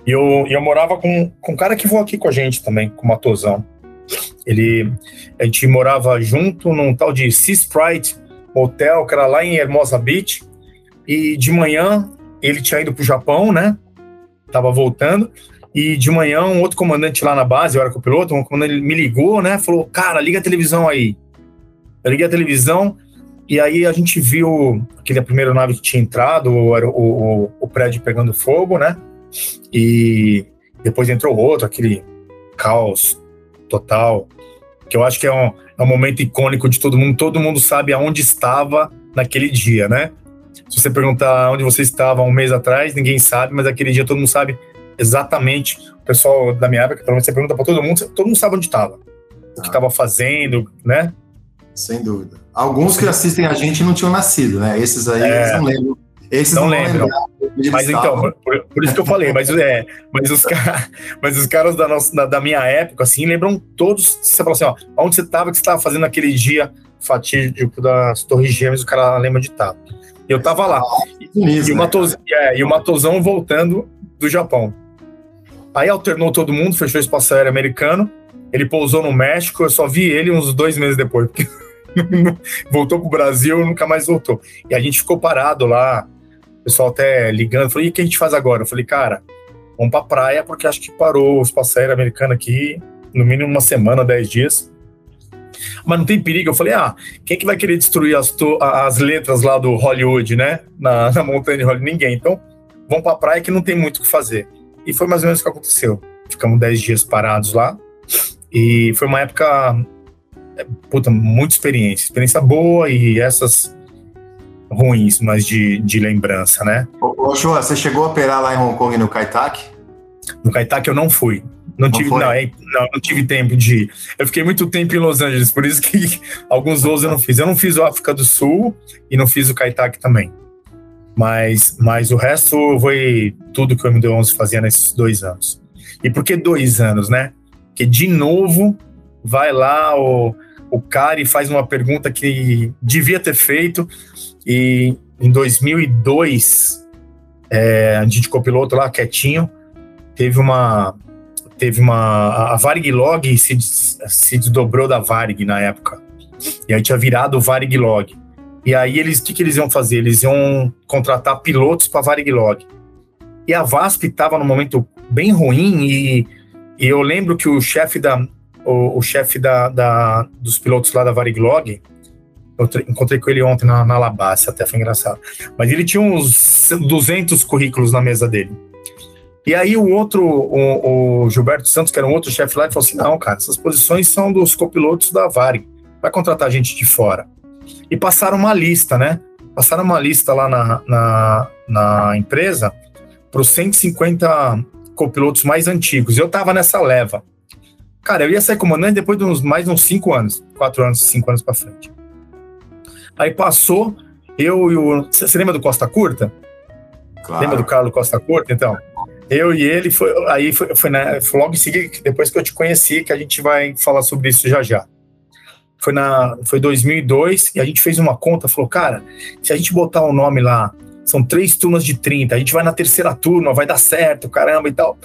E eu, eu morava com, com um cara que voa aqui com a gente também, com o Matosão. Ele, a gente morava junto num tal de Sea Sprite Hotel, que era lá em Hermosa Beach. E de manhã ele tinha ido para o Japão, né? Tava voltando. E de manhã um outro comandante lá na base, eu era com o piloto, um comandante me ligou, né? Falou, cara, liga a televisão aí. Eu liguei a televisão, e aí a gente viu aquele primeira nave que tinha entrado, o, o, o prédio pegando fogo, né? E depois entrou outro, aquele caos total, que eu acho que é um, é um momento icônico de todo mundo. Todo mundo sabe aonde estava naquele dia, né? Se você perguntar onde você estava um mês atrás, ninguém sabe, mas aquele dia todo mundo sabe exatamente. O pessoal da minha época, pelo menos você pergunta para todo mundo, todo mundo sabe onde estava, o que estava ah. fazendo, né? Sem dúvida. Alguns que assistem a gente não tinham nascido, né? Esses aí é, não lembram. Esses não, não lembram. Mas então, por, por, isso que eu falei, mas, é, mas, os, mas os caras da, nossa, da, da, minha época, assim, lembram todos. Você fala assim, ó, onde você estava, que você estava fazendo aquele dia fatídico das Torres Gêmeas, o cara lembra de estar. Eu tava lá. e, o Matoz, é, e o Matosão voltando do Japão. Aí alternou todo mundo, fechou o espaço aéreo americano. Ele pousou no México, eu só vi ele uns dois meses depois. Porque voltou pro Brasil, nunca mais voltou. E a gente ficou parado lá, o pessoal até ligando, falou, e o que a gente faz agora? Eu falei, cara, vamos pra praia, porque acho que parou o espaço aéreo americano aqui, no mínimo uma semana, dez dias. Mas não tem perigo. Eu falei, ah, quem é que vai querer destruir as, as letras lá do Hollywood, né? Na, na montanha de Hollywood? Ninguém. Então, vamos pra praia que não tem muito o que fazer. E foi mais ou menos o que aconteceu. Ficamos dez dias parados lá. E foi uma época puta, muita experiência, experiência boa e essas ruins, mas de, de lembrança, né? Ô, você chegou a operar lá em Hong Kong no Kaitak? No Kaitak eu não fui. Não, não tive, não, é, não, não, tive tempo de ir. Eu fiquei muito tempo em Los Angeles, por isso que alguns voos eu não fiz. Eu não fiz o África do Sul e não fiz o Kaitak também. Mas, mas o resto foi tudo que o MD11 fazia nesses dois anos. E por que dois anos, né? Porque, de novo, vai lá o, o cara e faz uma pergunta que devia ter feito. E em 2002, é, a gente copiloto lá quietinho, teve uma. Teve uma. A Varig Log se, se desdobrou da Varig na época. E aí tinha virado o Varig Log. E aí eles, o que, que eles iam fazer? Eles iam contratar pilotos para Varig Log. E a VASP estava num momento bem ruim e, e eu lembro que o chefe da o, o chefe da, da, dos pilotos lá da Varig Log, eu encontrei com ele ontem na, na Alabácia, até foi engraçado. Mas ele tinha uns 200 currículos na mesa dele. E aí o outro, o, o Gilberto Santos, que era um outro chefe lá, ele falou assim, não, cara, essas posições são dos copilotos da Varig, vai contratar gente de fora e passaram uma lista, né? Passaram uma lista lá na, na, na empresa para os 150 copilotos mais antigos. Eu estava nessa leva. Cara, eu ia sair comandante depois de uns, mais uns 5 anos, 4 anos, 5 anos para frente. Aí passou, eu e o. Você lembra do Costa Curta? Claro. Lembra do Carlos Costa Curta? Então, eu e ele, foi, aí foi, foi, né, foi logo em seguida, depois que eu te conheci, que a gente vai falar sobre isso já já foi na foi 2002 e a gente fez uma conta, falou, cara, se a gente botar o um nome lá, são três turmas de 30, a gente vai na terceira turma, vai dar certo, caramba e tal.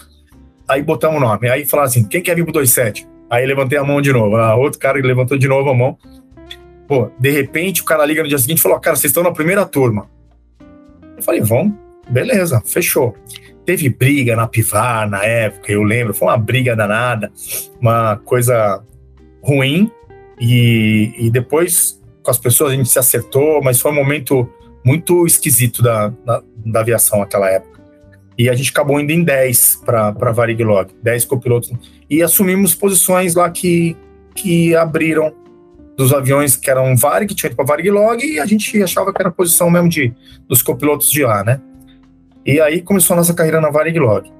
Aí botamos o nome, aí falaram assim, quem quer vir pro 27? Aí levantei a mão de novo, ah, outro cara levantou de novo a mão. Pô, de repente o cara liga no dia seguinte e falou, cara, vocês estão na primeira turma. Eu falei, vamos, beleza, fechou. Teve briga na Pivar na época, eu lembro, foi uma briga danada, uma coisa ruim, e, e depois, com as pessoas, a gente se acertou, mas foi um momento muito esquisito da, da, da aviação naquela época. E a gente acabou indo em 10 para Varig Log, 10 copilotos. E assumimos posições lá que, que abriram dos aviões que eram Varig, tinha ido para Varig Log, e a gente achava que era a posição mesmo de, dos copilotos de lá, né? E aí começou a nossa carreira na Varig Log.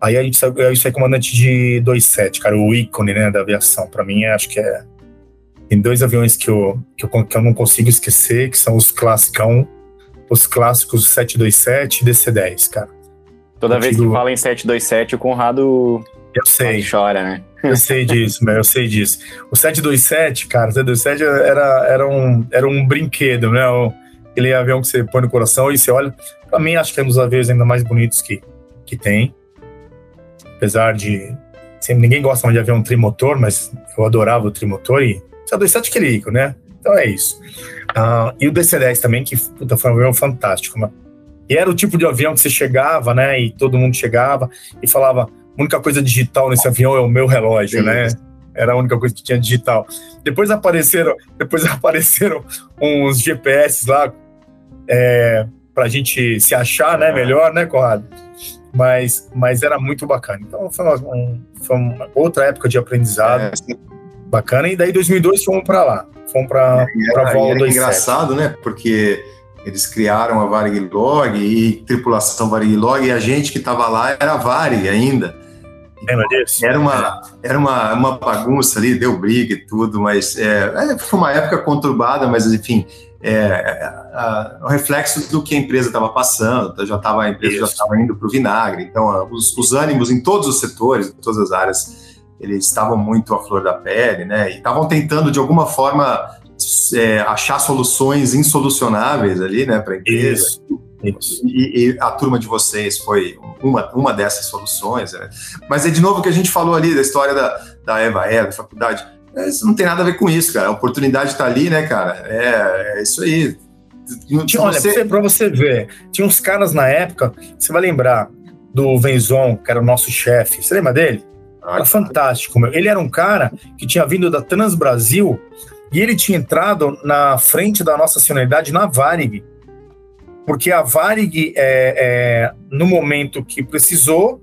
Aí a gente saiu, eu saí comandante de 27, cara, o ícone né, da aviação. Para mim, acho que é tem dois aviões que eu, que eu, que eu não consigo esquecer, que são os classicão, os clássicos 727 e DC-10, cara. Toda eu vez que fala em 727, o Conrado eu sei. chora, né? Eu sei disso, eu sei disso. O 727, cara, o 727 era, era, um, era um brinquedo, né? Aquele avião que você põe no coração e você olha. Pra mim, acho que é um dos aviões ainda mais bonitos que, que tem. Apesar de. Sempre, ninguém gosta mais de avião trimotor, mas eu adorava o trimotor e só 27 que né? Então é isso. Uh, e o DC-10 também, que puta, foi um avião fantástico. Mano. E era o tipo de avião que você chegava, né? E todo mundo chegava e falava: a única coisa digital nesse avião é o meu relógio, Sim. né? Era a única coisa que tinha digital. Depois apareceram, depois apareceram uns GPS lá é, para a gente se achar, né? Melhor, né, Conrado? Mas, mas era muito bacana. Então foi uma, um, foi uma outra época de aprendizado. É, bacana. E daí, 2002, fomos para lá. Fomos para a Vol 27. engraçado, né? Porque eles criaram a Varig Log e tripulação Varig Log e a gente que estava lá era Varig ainda. Lembra disso? Era uma, era uma, uma bagunça ali, deu briga e tudo, mas é, é foi uma época conturbada, mas enfim, é, é, o reflexo do que a empresa estava passando, já tava, a empresa Isso. já estava indo para o vinagre, então os, os ânimos em todos os setores, em todas as áreas eles estavam muito à flor da pele, né? E estavam tentando de alguma forma é, achar soluções insolucionáveis ali, né, para a empresa. Isso. Isso. E, e, a turma de vocês foi uma, uma dessas soluções. Né? Mas é de novo que a gente falou ali da história da, da Eva E, da faculdade. É, isso não tem nada a ver com isso, cara. A oportunidade está ali, né, cara? É, é isso aí. Tinha, olha, você... para você ver, tinha uns caras na época, você vai lembrar do Venzon, que era o nosso chefe. Você lembra dele? Era fantástico, meu. Ele era um cara que tinha vindo da Trans Brasil e ele tinha entrado na frente da nossa nacionalidade na Varig. Porque a Varig, é, é, no momento que precisou,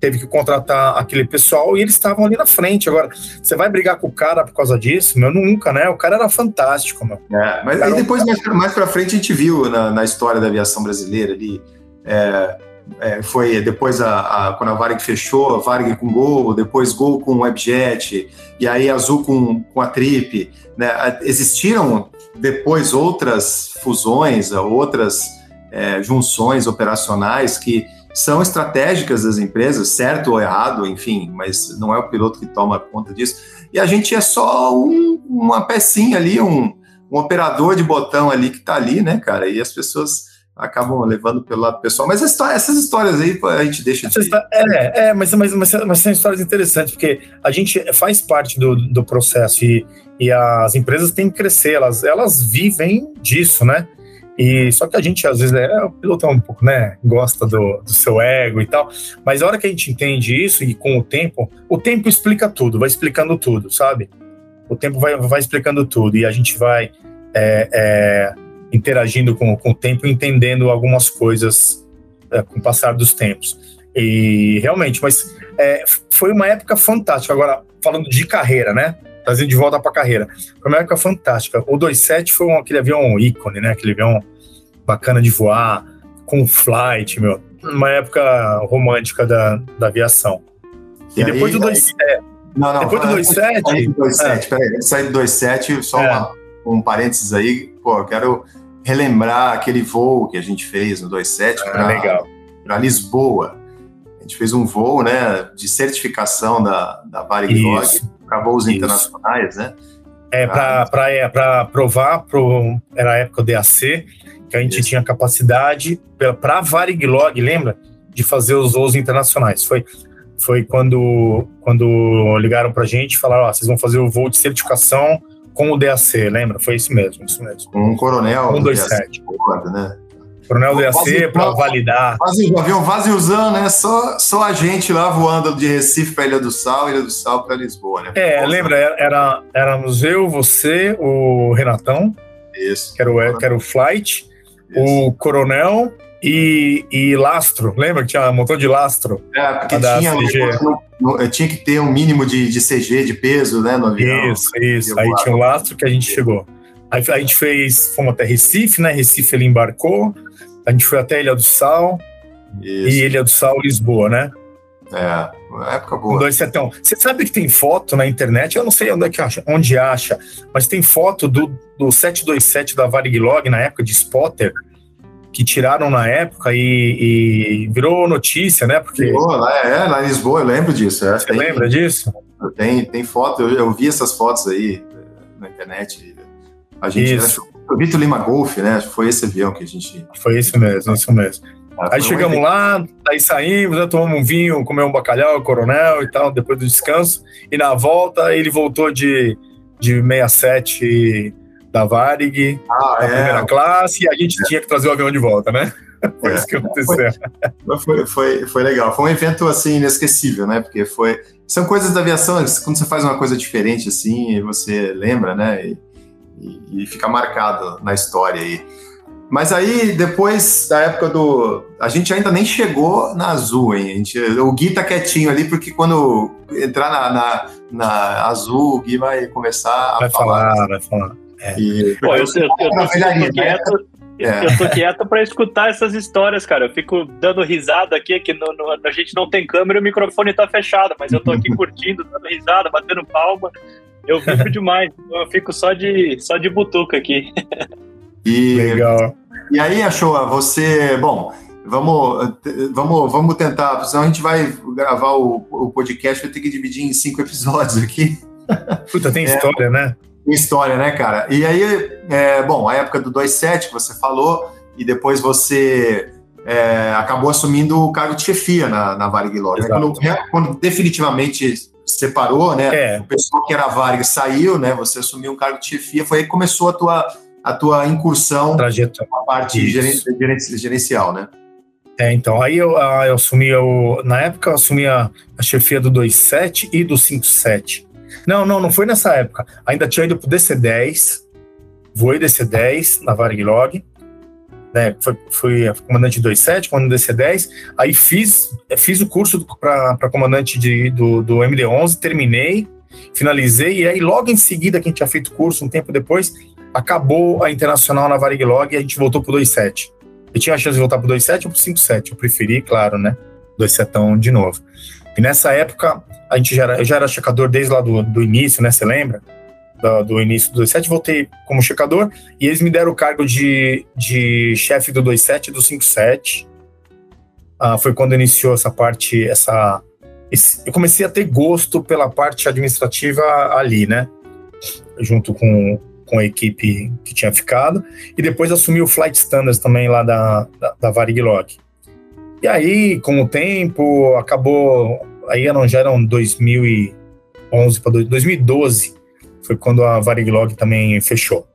teve que contratar aquele pessoal e eles estavam ali na frente. Agora, você vai brigar com o cara por causa disso? Meu, nunca, né? O cara era fantástico, meu. É, mas aí depois, mais, mais pra frente, a gente viu na, na história da aviação brasileira ali. É, é, foi depois a, a, quando a Varig fechou, a Varig com Gol, depois Gol com Webjet, e aí Azul com, com a Trip. Né? Existiram depois outras fusões, outras é, junções operacionais que são estratégicas das empresas, certo ou errado, enfim, mas não é o piloto que toma conta disso. E a gente é só um, uma pecinha ali, um, um operador de botão ali que está ali, né, cara? E as pessoas acabam levando pelo lado pessoal. Mas história, essas histórias aí a gente deixa de. É, é mas, mas, mas, mas, são histórias interessantes, porque a gente faz parte do, do processo e, e as empresas têm que crescer, elas, elas vivem disso, né? E só que a gente, às vezes, é, o piloto é um pouco, né? Gosta do, do seu ego e tal. Mas a hora que a gente entende isso, e com o tempo, o tempo explica tudo, vai explicando tudo, sabe? O tempo vai, vai explicando tudo. E a gente vai é, é, interagindo com, com o tempo, entendendo algumas coisas é, com o passar dos tempos. E realmente, mas é, foi uma época fantástica. Agora, falando de carreira, né? trazendo de volta para a carreira. Foi uma época fantástica. O 27 foi um, aquele avião ícone, né? Aquele avião bacana de voar, com flight, meu. Uma época romântica da, da aviação. E, e depois aí, do 27. Não, não, depois do 27. 27, é. peraí, sair do 27, só é. uma, um parênteses aí. Pô, eu quero relembrar aquele voo que a gente fez no 27 ah, para Lisboa. A gente fez um voo né, de certificação da, da Varig para voos Isso. internacionais, né? É, para ah, é, provar, pro, era a época do DAC, que a gente Isso. tinha capacidade para a Variglog, lembra? De fazer os voos internacionais. Foi, foi quando, quando ligaram para a gente e falaram: ó, vocês vão fazer o voo de certificação com o DAC, lembra? Foi isso mesmo, isso mesmo. Um coronel. 127. né? Coronel do IAC para validar. Vazio, avião vaziozão, né? Só, só a gente lá voando de Recife para Ilha do Sal, Ilha do Sal para Lisboa, né? É, Nossa. lembra? Era, éramos eu, você, o Renatão. Isso. Que era o, que era o Flight, Isso. o Coronel e, e Lastro. Lembra que tinha um montão de Lastro? É, porque tinha, no, tinha que ter um mínimo de, de CG, de peso, né, no avião. Isso, isso. Aí tinha o Lastro que a gente chegou. Aí a gente fez, fomos até Recife, né? Recife ele embarcou. A gente foi até Ilha do Sal Isso. e Ilha do Sal, Lisboa, né? É, uma época boa. Dois setão. Você sabe que tem foto na internet, eu não sei onde, é que acha, onde acha, mas tem foto do, do 727 da Variglog na época de Spotter, que tiraram na época e, e virou notícia, né? Porque... Virou, lá, é, lá em Lisboa, eu lembro disso. É, Você tem, lembra disso? Tem, tem foto, eu, eu, vi essas fotos aí na internet. A gente Isso. O Vitor Lima Golf, né? Foi esse avião que a gente. Foi isso mesmo, isso mesmo. Ah, aí chegamos lá, aí saímos, né, tomamos um vinho, comemos um bacalhau, coronel e tal, depois do descanso. E na volta ele voltou de, de 67 da Varig, ah, da é. primeira classe, e a gente é. tinha que trazer o avião de volta, né? Foi é. isso que aconteceu. Foi, foi, foi legal. Foi um evento assim inesquecível, né? Porque foi. São coisas da aviação, quando você faz uma coisa diferente assim, você lembra, né? E, e, e fica marcado na história aí. Mas aí, depois da época do. A gente ainda nem chegou na Azul, hein? Gente, o Gui tá quietinho ali, porque quando entrar na, na, na Azul, o Gui vai começar a vai falar. falar vai falar. É. E, Pô, eu, eu, eu, eu, tô né? quieto, é. eu tô quieto pra escutar essas histórias, cara. Eu fico dando risada aqui, que no, no, a gente não tem câmera e o microfone tá fechado, mas eu tô aqui curtindo, dando risada, batendo palma. Eu fico demais, eu fico só de, só de butuca aqui. E, Legal. E aí, Achoa, você. Bom, vamos, vamos, vamos tentar, senão a gente vai gravar o, o podcast, vai ter que dividir em cinco episódios aqui. Puta, tem é, história, né? Tem história, né, cara? E aí, é, bom, a época do 27 que você falou, e depois você é, acabou assumindo o cargo de chefia na, na Varig Log. Né? Quando, quando definitivamente separou, né? É. O pessoal que era Vargas saiu, né? Você assumiu um cargo de chefia, foi aí que começou a tua, a tua incursão na parte gerencial, né? É, então, aí eu, ah, eu assumi, eu, na época eu assumi a, a chefia do 27 e do 57. Não, não, não foi nessa época. Ainda tinha ido pro DC10, voei DC10 na Varglog. né, fui, fui comandante 27, comandante DC10, aí fiz, fiz o curso para comandante de, do, do MD11, terminei, finalizei, e aí logo em seguida que a gente tinha feito o curso, um tempo depois, acabou a Internacional na Varig Log e a gente voltou pro 27. Eu tinha a chance de voltar pro 27 ou pro 57, eu preferi, claro, né, 27 de novo. E nessa época, a gente já era, eu já era checador desde lá do, do início, né, você lembra? do, do início do 27, voltei como checador e eles me deram o cargo de, de chefe do 27 e do 57. Ah, foi quando iniciou essa parte, essa esse, eu comecei a ter gosto pela parte administrativa ali, né? Junto com, com a equipe que tinha ficado, e depois assumi o Flight Standards também lá da, da, da. E aí, com o tempo, acabou. Aí eram, já eram 2011 para 2012 foi quando a Variglog também fechou.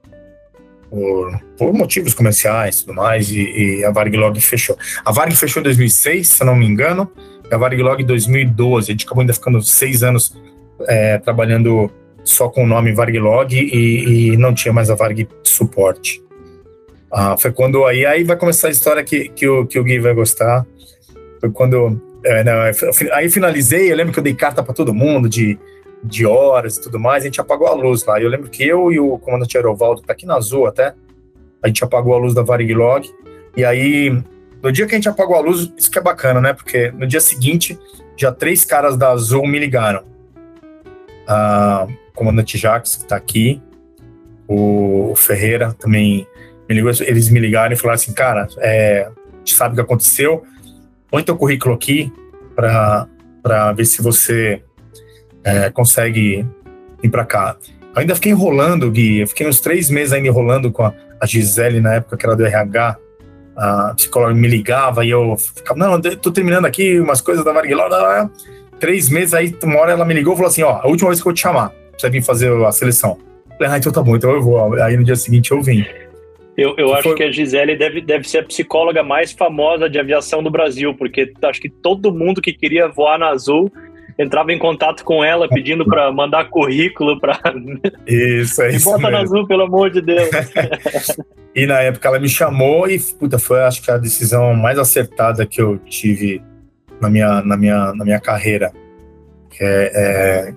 Por, por, motivos comerciais e tudo mais, e, e, a Variglog fechou. A Varig fechou em 2006, se eu não me engano, e a Variglog em 2012. A gente acabou ainda ficando seis anos é, trabalhando só com o nome Variglog e, e não tinha mais a Varig suporte. Ah, foi quando aí, aí vai começar a história que, que, o, que o Gui vai gostar. Foi quando. É, não, aí finalizei, eu lembro que eu dei carta para todo mundo de de horas e tudo mais, a gente apagou a luz lá. Eu lembro que eu e o comandante Aerovaldo, tá aqui na Azul até, a gente apagou a luz da Variglog. E aí, no dia que a gente apagou a luz, isso que é bacana, né? Porque no dia seguinte, já três caras da Azul me ligaram. Ah, o comandante Jacques, que tá aqui, o Ferreira também me ligou. Eles me ligaram e falaram assim: cara, é, a gente sabe o que aconteceu, põe teu currículo aqui para ver se você é, consegue ir para cá. Eu ainda fiquei enrolando, Gui, eu fiquei uns três meses ainda enrolando com a, a Gisele na época que era do RH, a psicóloga me ligava e eu ficava, não, tô terminando aqui umas coisas da Varguiló, três meses, aí uma hora ela me ligou e falou assim, ó, a última vez que eu vou te chamar, você vir fazer a seleção. Eu falei, ah, então tá bom, então eu vou. Aí no dia seguinte eu vim. Eu, eu acho foi... que a Gisele deve, deve ser a psicóloga mais famosa de aviação do Brasil, porque acho que todo mundo que queria voar na Azul entrava em contato com ela pedindo para mandar currículo para Isso, é isso. Bota mesmo. na azul, pelo amor de Deus. e na época ela me chamou e puta, foi acho que a decisão mais acertada que eu tive na minha, na minha, na minha carreira. É, é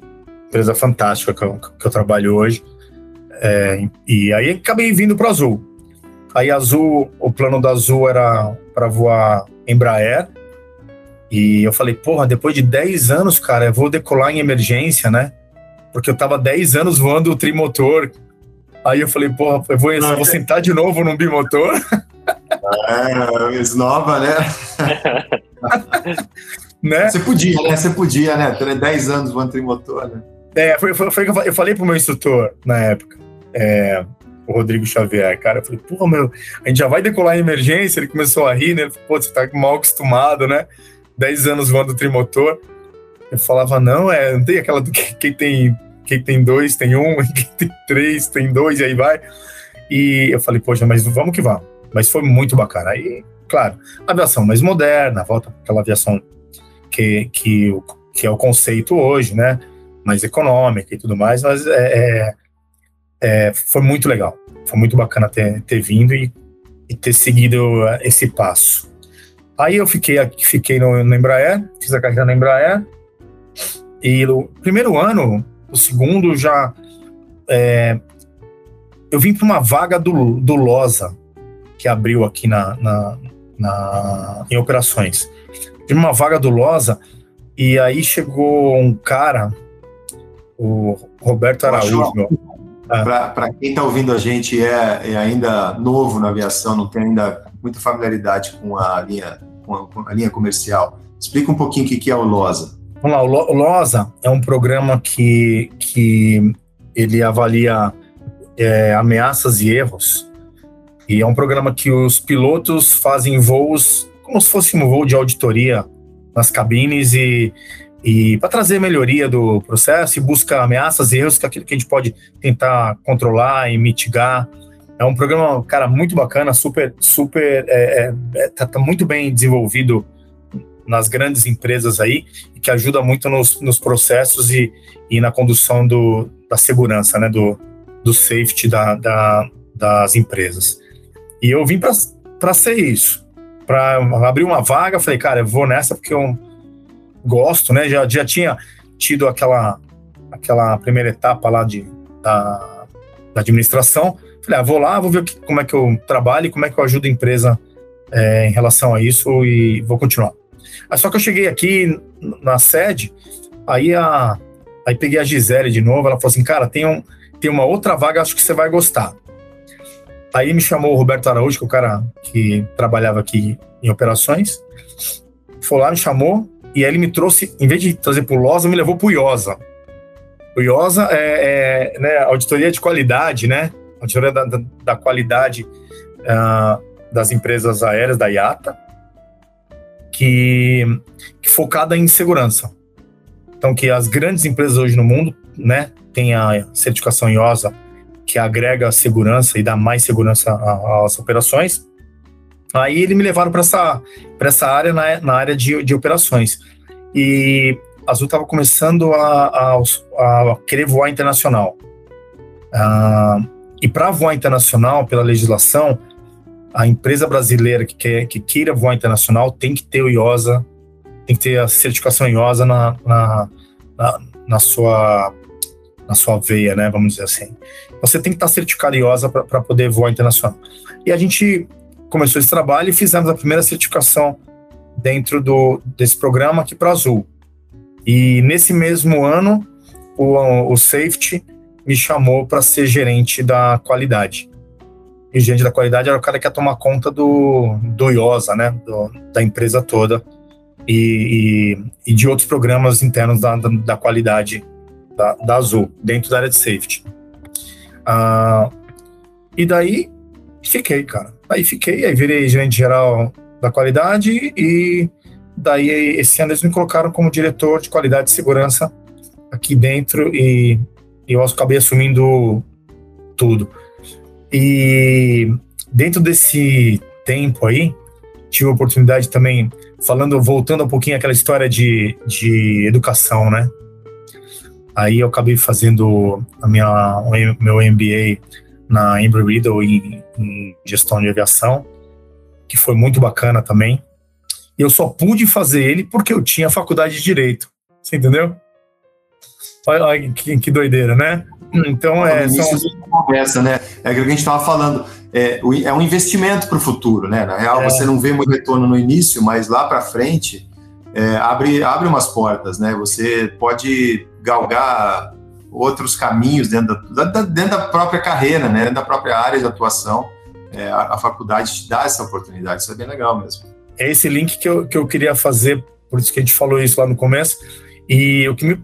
empresa fantástica que eu, que eu trabalho hoje. É, e aí acabei vindo para Azul. Aí Azul, o plano da Azul era para voar Embraer, e eu falei, porra, depois de 10 anos, cara, eu vou decolar em emergência, né? Porque eu tava 10 anos voando o trimotor. Aí eu falei, porra, eu vou, eu vou sentar de novo num bimotor. É, nova, né? né? Você podia, né? Você podia, né? 10 anos voando trimotor, né? É, foi, foi, foi que eu falei pro meu instrutor na época, é, o Rodrigo Xavier, cara. Eu falei, porra, meu, a gente já vai decolar em emergência. Ele começou a rir, né? Ele falou, pô, você tá mal acostumado, né? 10 anos voando trimotor. Eu falava, não, é, não tem aquela do que, quem tem quem tem dois tem um, quem tem três tem dois, e aí vai. E eu falei, poxa, mas vamos que vamos. Mas foi muito bacana. Aí, claro, aviação mais moderna, volta aquela aviação que, que, que é o conceito hoje, né? Mais econômica e tudo mais, mas é, é, é, foi muito legal. Foi muito bacana ter, ter vindo e, e ter seguido esse passo. Aí eu fiquei aqui, fiquei no, no Embraer, fiz a carreira no Embraer. E no primeiro ano, o segundo já. É, eu vim para uma vaga do, do LOSA, que abriu aqui na, na, na, em operações. Vim uma vaga do LOSA, e aí chegou um cara, o Roberto Araújo. Para quem está ouvindo a gente é, é ainda novo na aviação, não tem ainda muita familiaridade com a linha com a, com a linha comercial. Explica um pouquinho o que é o LOSA. Vamos lá, o LOSA é um programa que, que ele avalia é, ameaças e erros. E é um programa que os pilotos fazem voos como se fosse um voo de auditoria nas cabines e, e para trazer melhoria do processo e busca ameaças e erros que é aquilo que a gente pode tentar controlar e mitigar é um programa, cara, muito bacana, super, super, é, é, tá, tá, muito bem desenvolvido nas grandes empresas aí, que ajuda muito nos, nos processos e, e na condução do, da segurança, né, do, do safety da, da, das empresas. E eu vim para ser isso, para abrir uma vaga. Falei, cara, eu vou nessa porque eu gosto, né? Já, já tinha tido aquela, aquela primeira etapa lá de, da, da administração. Falei, ah, vou lá, vou ver como é que eu trabalho e como é que eu ajudo a empresa é, em relação a isso e vou continuar. Aí só que eu cheguei aqui na sede, aí a, aí peguei a Gisele de novo, ela falou assim, cara, tem, um, tem uma outra vaga, acho que você vai gostar. Aí me chamou o Roberto Araújo, que é o cara que trabalhava aqui em operações, foi lá, me chamou, e aí ele me trouxe, em vez de trazer pro Losa, me levou pro Iosa. O Iosa é, é né, auditoria de qualidade, né? Auditoria da, da, da qualidade uh, das empresas aéreas, da IATA, que, que focada em segurança. Então, que as grandes empresas hoje no mundo, né, tem a certificação IOSA, que agrega segurança e dá mais segurança às operações. Aí eles me levaram para essa, essa área, na, na área de, de operações. E a Azul estava começando a, a, a, querer voar internacional. Uh, e para voar internacional, pela legislação, a empresa brasileira que, quer, que queira voar internacional tem que ter o IOSA, tem que ter a certificação IOSA na, na, na, na sua na sua veia, né? Vamos dizer assim. Você tem que estar certificado IOSA para poder voar internacional. E a gente começou esse trabalho e fizemos a primeira certificação dentro do, desse programa aqui para Azul. E nesse mesmo ano, o, o Safety me chamou para ser gerente da qualidade. E o gerente da qualidade era o cara que ia tomar conta do, do IOSA, né? Do, da empresa toda. E, e, e, de outros programas internos da, da, da qualidade da, da Azul, dentro da área de safety. Ah, e daí fiquei, cara. Aí fiquei, aí virei gerente geral da qualidade e daí esse ano eles me colocaram como diretor de qualidade e segurança aqui dentro e, eu acabei assumindo tudo. E dentro desse tempo aí, tive a oportunidade também, falando, voltando um pouquinho aquela história de, de educação, né? Aí eu acabei fazendo a minha, meu MBA na Embry-Riddle em, em gestão de aviação, que foi muito bacana também. E eu só pude fazer ele porque eu tinha faculdade de Direito. Você entendeu? Olha, olha que, que, doideira, né? Então, é. São... conversa, né? É aquilo que a gente estava falando. É, é um investimento para o futuro, né? Na real, é. você não vê muito retorno no início, mas lá para frente é, abre, abre umas portas, né? Você pode galgar outros caminhos dentro da, da, dentro da própria carreira, né? Dentro da própria área de atuação. É, a, a, faculdade te dá essa oportunidade, isso é bem legal mesmo. É esse link que eu, que eu queria fazer, por isso que a gente falou isso lá no começo, e o que me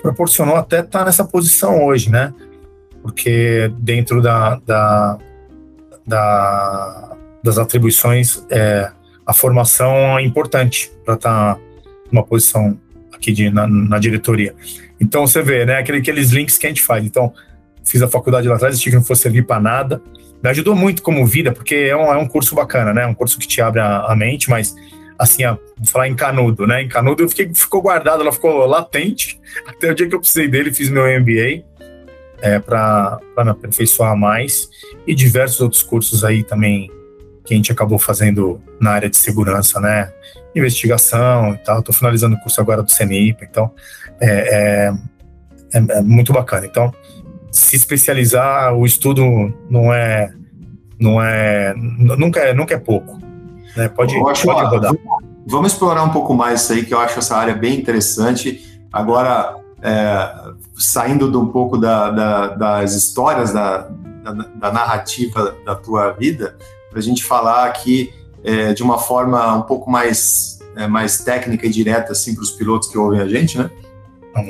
proporcionou até estar tá nessa posição hoje, né? Porque dentro da, da, da das atribuições, é, a formação é importante para estar tá numa posição aqui de, na, na, diretoria. Então você vê, né, aquele, aqueles links que a gente faz. Então, fiz a faculdade lá atrás, achei que não fosse servir para nada. Me ajudou muito como vida, porque é um, é um curso bacana, né? Um curso que te abre a, a mente, mas assim, a, vou falar em canudo, né? Em canudo eu fiquei, ficou guardado, ela ficou latente até o dia que eu precisei dele, fiz meu MBA é, para me aperfeiçoar mais e diversos outros cursos aí também que a gente acabou fazendo na área de segurança, né? Investigação e tal. Estou finalizando o curso agora do CENIP, então é, é, é, é, muito bacana. Então, se especializar, o estudo não é, não é, nunca é, nunca é pouco. Né? Pode, acho, pode rodar. Vamos explorar um pouco mais isso aí, que eu acho essa área bem interessante. Agora, é, saindo de um pouco da, da, das histórias, da, da, da narrativa da tua vida, para a gente falar aqui é, de uma forma um pouco mais, é, mais técnica e direta assim, para os pilotos que ouvem a gente, né?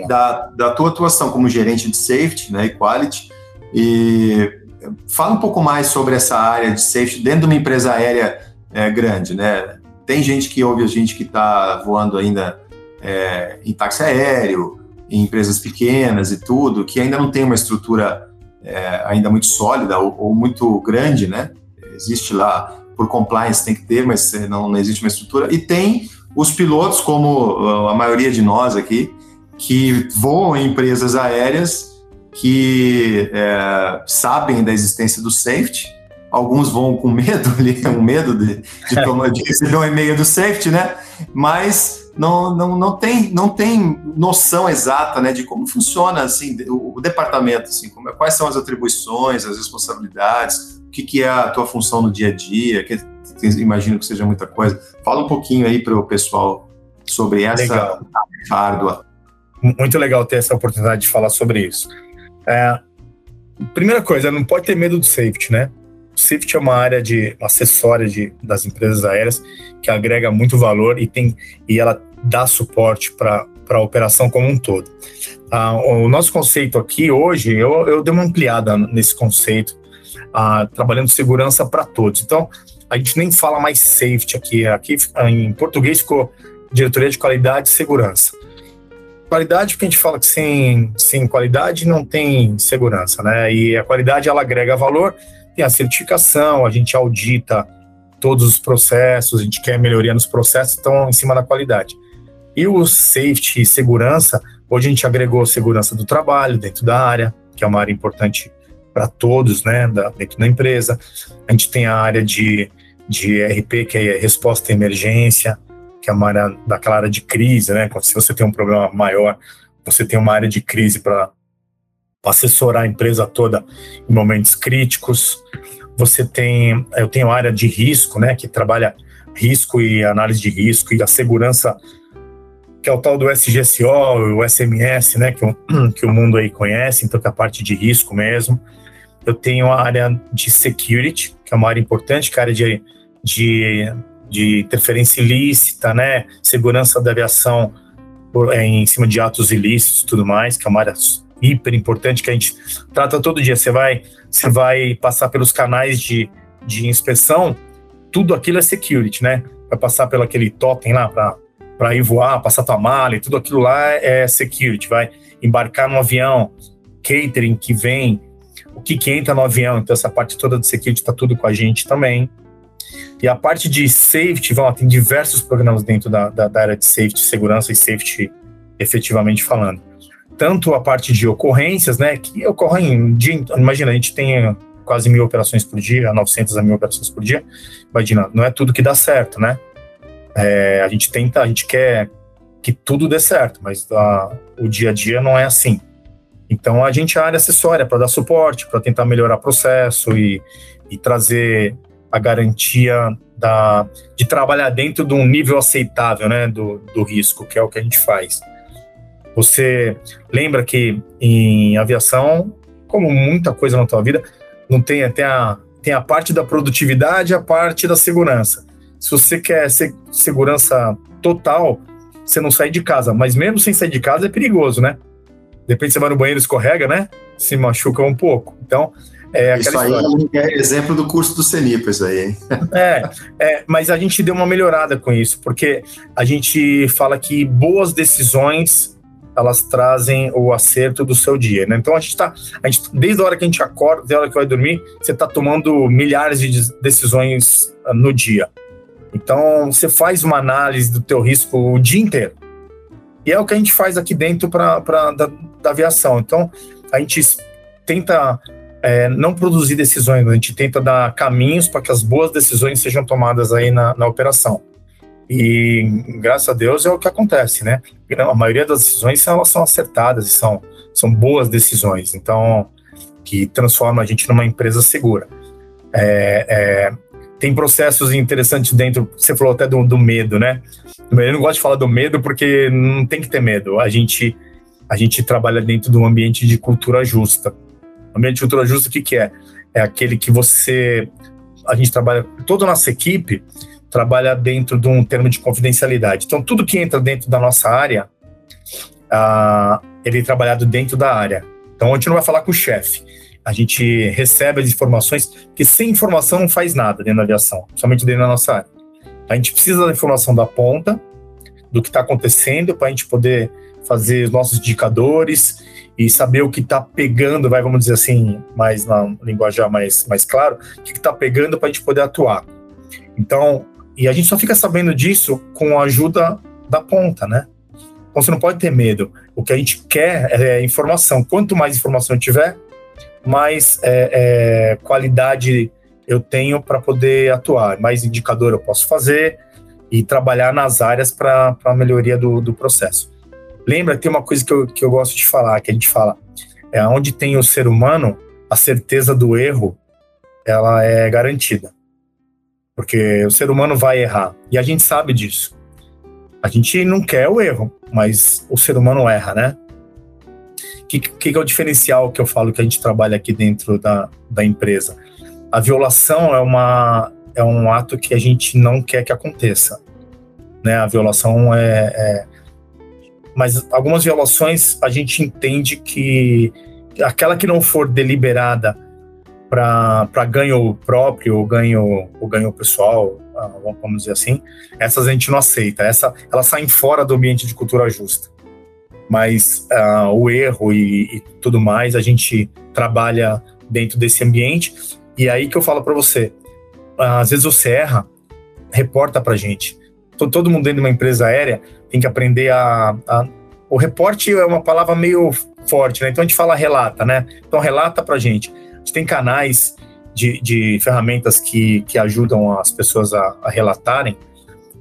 Da, da tua atuação como gerente de safety né, e quality. E fala um pouco mais sobre essa área de safety dentro de uma empresa aérea é, grande. Né? Tem gente que ouve a gente que está voando ainda é, em táxi aéreo, em empresas pequenas e tudo, que ainda não tem uma estrutura é, ainda muito sólida ou, ou muito grande, né? existe lá por compliance, tem que ter, mas não, não existe uma estrutura. E tem os pilotos, como uh, a maioria de nós aqui, que voam em empresas aéreas que é, sabem da existência do safety, alguns vão com medo, um medo de, de, tomar, de receber um e-mail do safety, né? Mas não, não, não, tem, não tem noção exata né, de como funciona assim, o, o departamento, assim, como, quais são as atribuições, as responsabilidades, que, que é a tua função no dia a dia, que, imagino que seja muita coisa. Fala um pouquinho aí para o pessoal sobre essa legal. árdua. Muito legal ter essa oportunidade de falar sobre isso. É, primeira coisa, não pode ter medo do safety, né? O safety é uma área de acessória de, das empresas aéreas que agrega muito valor e tem e ela dá suporte para a operação como um todo. Ah, o nosso conceito aqui hoje, eu, eu dei uma ampliada nesse conceito, ah, trabalhando segurança para todos. Então, a gente nem fala mais safety aqui. Aqui em português ficou diretoria de qualidade e segurança. Qualidade, porque a gente fala que sem, sem qualidade não tem segurança, né? E a qualidade ela agrega valor tem a certificação, a gente audita todos os processos, a gente quer melhoria nos processos, então em cima da qualidade. E o safety e segurança, hoje a gente agregou segurança do trabalho dentro da área, que é uma área importante para todos, né, da, dentro da empresa. A gente tem a área de, de RP, que é resposta à emergência, que é uma área daquela área de crise, né, se você tem um problema maior, você tem uma área de crise para assessorar a empresa toda em momentos críticos. Você tem, eu tenho área de risco, né, que trabalha risco e análise de risco e a segurança, que é o tal do SGSO, o SMS, né, que que o mundo aí conhece, então que é a parte de risco mesmo. Eu tenho a área de security, que é uma área importante, que é a área de, de, de interferência ilícita, né, segurança da aviação por, é, em cima de atos ilícitos e tudo mais, que é uma área hiper importante que a gente trata todo dia. Você vai, você vai passar pelos canais de, de inspeção, tudo aquilo é security, né? Vai passar pelo aquele totem lá para ir voar, passar tua mala e tudo aquilo lá é security. Vai embarcar no avião, catering que vem, o que, que entra no avião. Então, essa parte toda de security está tudo com a gente também. E a parte de safety, lá, tem diversos programas dentro da, da, da área de safety, segurança e safety, efetivamente falando tanto a parte de ocorrências, né, que ocorrem, de, imagina, a gente tem quase mil operações por dia, 900 a mil operações por dia, imagina, não é tudo que dá certo, né? É, a gente tenta, a gente quer que tudo dê certo, mas a, o dia a dia não é assim. Então a gente é a área acessória para dar suporte, para tentar melhorar o processo e, e trazer a garantia da, de trabalhar dentro de um nível aceitável né, do, do risco, que é o que a gente faz. Você lembra que em aviação, como muita coisa na tua vida, não tem até a tem a parte da produtividade, a parte da segurança. Se você quer ser segurança total, você não sai de casa, mas mesmo sem sair de casa é perigoso, né? De repente você vai no banheiro escorrega, né? Se machuca um pouco. Então, é isso aí é exemplo do curso do CENIPA, isso aí, hein? É, é, mas a gente deu uma melhorada com isso, porque a gente fala que boas decisões elas trazem o acerto do seu dia, né? Então a gente está, desde a hora que a gente acorda, desde a hora que vai dormir, você está tomando milhares de decisões ah, no dia. Então você faz uma análise do teu risco o dia inteiro. E é o que a gente faz aqui dentro pra da, aviação. Então a gente tenta é, não produzir decisões, a gente tenta dar caminhos para que as boas decisões sejam tomadas aí na, na operação. E graças a Deus é o que acontece, né? A maioria das decisões elas são acertadas e são, são boas decisões, então que transforma a gente numa empresa segura. É, é, tem processos interessantes dentro. Você falou até do, do medo, né? Eu não gosto de falar do medo porque não tem que ter medo. A gente a gente trabalha dentro de um ambiente de cultura justa. O ambiente de cultura justa, o que, que é? É aquele que você. A gente trabalha, toda a nossa equipe, trabalha dentro de um termo de confidencialidade. Então, tudo que entra dentro da nossa área, uh, ele é trabalhado dentro da área. Então, a gente não vai falar com o chefe. A gente recebe as informações, porque sem informação não faz nada dentro da aviação, somente dentro da nossa área. A gente precisa da informação da ponta, do que está acontecendo, para a gente poder fazer os nossos indicadores e saber o que está pegando, vai, vamos dizer assim, mais na linguagem mais, mais claro, o que está pegando para a gente poder atuar. Então, e a gente só fica sabendo disso com a ajuda da ponta, né? Então você não pode ter medo. O que a gente quer é informação. Quanto mais informação tiver, mais é, é, qualidade eu tenho para poder atuar, mais indicador eu posso fazer e trabalhar nas áreas para a melhoria do, do processo. Lembra, tem uma coisa que eu, que eu gosto de falar, que a gente fala, é onde tem o ser humano, a certeza do erro, ela é garantida. Porque o ser humano vai errar, e a gente sabe disso. A gente não quer o erro, mas o ser humano erra, né? O que, que, é o diferencial que eu falo que a gente trabalha aqui dentro da, da empresa? A violação é, uma, é um ato que a gente não quer que aconteça. Né? A violação é, é mas algumas violações a gente entende que aquela que não for deliberada para ganho próprio ou ganho, ou ganho pessoal, ah, vamos dizer assim, essas a gente não aceita. Essa, elas saem fora do ambiente de cultura justa. Mas uh, o erro e, e, tudo mais, a gente trabalha dentro desse ambiente. E é aí que eu falo para você, às vezes você erra, reporta para gente. Todo mundo dentro de uma empresa aérea tem que aprender a, a o reporte é uma palavra meio forte, né? Então a gente fala relata, né? Então relata para gente. A gente tem canais de, de ferramentas que, que ajudam as pessoas a, a relatarem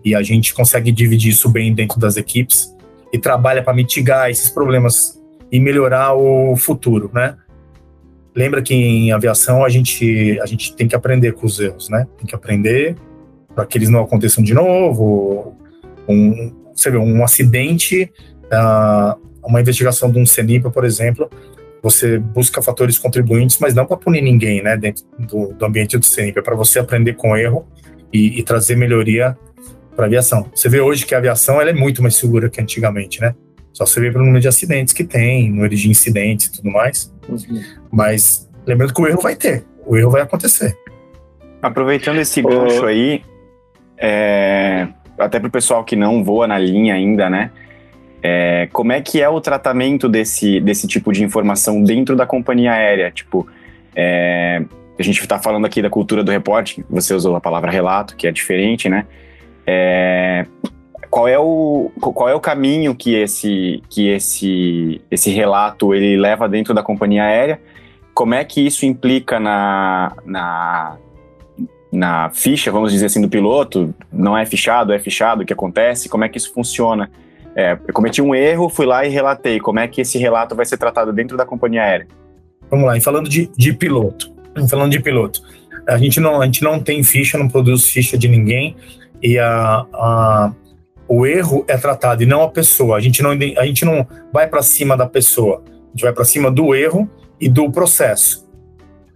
e a gente consegue dividir isso bem dentro das equipes e trabalha para mitigar esses problemas e melhorar o futuro, né? Lembra que em aviação a gente, a gente tem que aprender com os erros, né? Tem que aprender para que eles não aconteçam de novo. Um, você vê, um acidente, uh, uma investigação de um CENIPA, por exemplo, você busca fatores contribuintes, mas não para punir ninguém, né, dentro do, do ambiente do CENIPA, é para você aprender com erro e, e trazer melhoria para a aviação. Você vê hoje que a aviação ela é muito mais segura que antigamente, né? Só você vê pelo número de acidentes que tem, número de incidentes e tudo mais. Uhum. Mas lembrando que o erro vai ter, o erro vai acontecer. Aproveitando esse gancho aí, é, até para o pessoal que não voa na linha ainda, né? É, como é que é o tratamento desse, desse tipo de informação dentro da companhia aérea? Tipo, é, a gente está falando aqui da cultura do reporte, você usou a palavra relato, que é diferente, né? É, qual é o qual é o caminho que esse que esse esse relato ele leva dentro da companhia aérea? Como é que isso implica na, na na ficha, vamos dizer assim, do piloto, não é fichado, é fichado, o que acontece, como é que isso funciona? É, eu cometi um erro, fui lá e relatei. Como é que esse relato vai ser tratado dentro da companhia aérea? Vamos lá, e falando de, de piloto, falando de piloto, a gente não, a gente não tem ficha, não produz ficha de ninguém e a, a o erro é tratado e não a pessoa. A gente não, a gente não vai para cima da pessoa, a gente vai para cima do erro e do processo.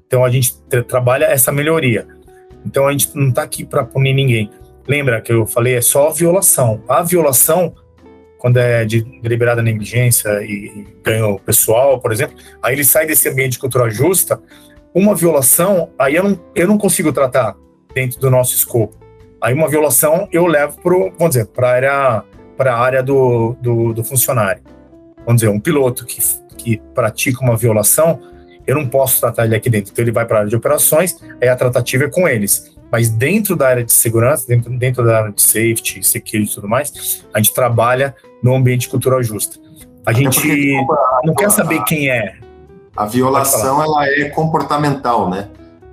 Então a gente trabalha essa melhoria. Então a gente não está aqui para punir ninguém. Lembra que eu falei, é só violação. A violação, quando é de deliberada negligência e, ganho pessoal, por exemplo, aí ele sai desse ambiente de cultura justa. Uma violação, aí eu não, eu não consigo tratar dentro do nosso escopo. Aí uma violação eu levo para, vamos dizer, para a área, para a área do, do, do funcionário. Vamos dizer, um piloto que, que pratica uma violação, eu não posso tratar ele aqui dentro. Então ele vai para a área de operações, aí a tratativa é com eles. Mas dentro da área de segurança, dentro, dentro da área de safety, security e tudo mais, a gente trabalha no ambiente cultural justo. A gente não quer saber quem é. A violação ela é comportamental, né?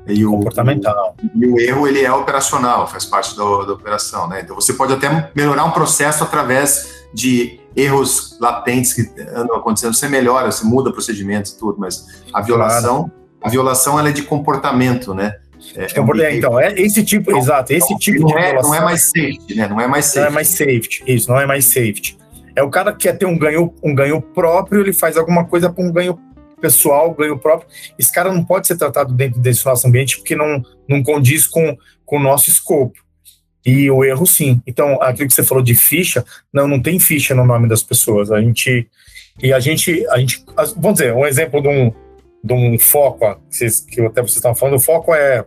E o, comportamental. E o erro ele é operacional, faz parte da, da operação, né? Então você pode até melhorar um processo através de erros latentes que andam acontecendo, você melhora, você muda procedimentos e tudo, mas a violação, claro. a violação ela é de comportamento, né? É, é, então, é esse tipo, não, exato, esse não, tipo não de é, violação. Não é mais safety, né? Não é mais safety. Não é mais safety, isso, não é mais safety. É o cara que quer ter um ganho, um ganho próprio, ele faz alguma coisa com um ganho pessoal, ganho próprio. Esse cara não pode ser tratado dentro desse nosso ambiente porque não, não condiz com, com o nosso escopo. E o erro, sim. Então, aquilo que você falou de ficha, não, não tem ficha no nome das pessoas. A gente. E a gente. A gente vamos dizer, um exemplo de um, de um foco, que até vocês estavam falando, o foco é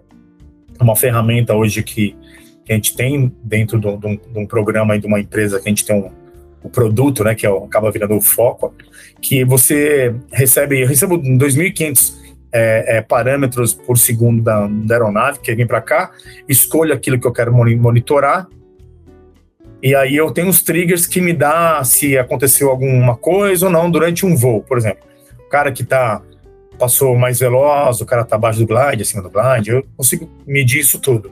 uma ferramenta hoje que, que a gente tem dentro de um, de um programa e de uma empresa que a gente tem um, o produto, né, que é, acaba virando o foco, que você recebe, eu recebo 2.500 é, é, parâmetros por segundo da, da aeronave, que vem para cá, escolho aquilo que eu quero monitorar, e aí eu tenho os triggers que me dá se aconteceu alguma coisa ou não durante um voo, por exemplo. O cara que está passou mais veloz, o cara tá abaixo do glide, acima do glide, eu consigo medir isso tudo.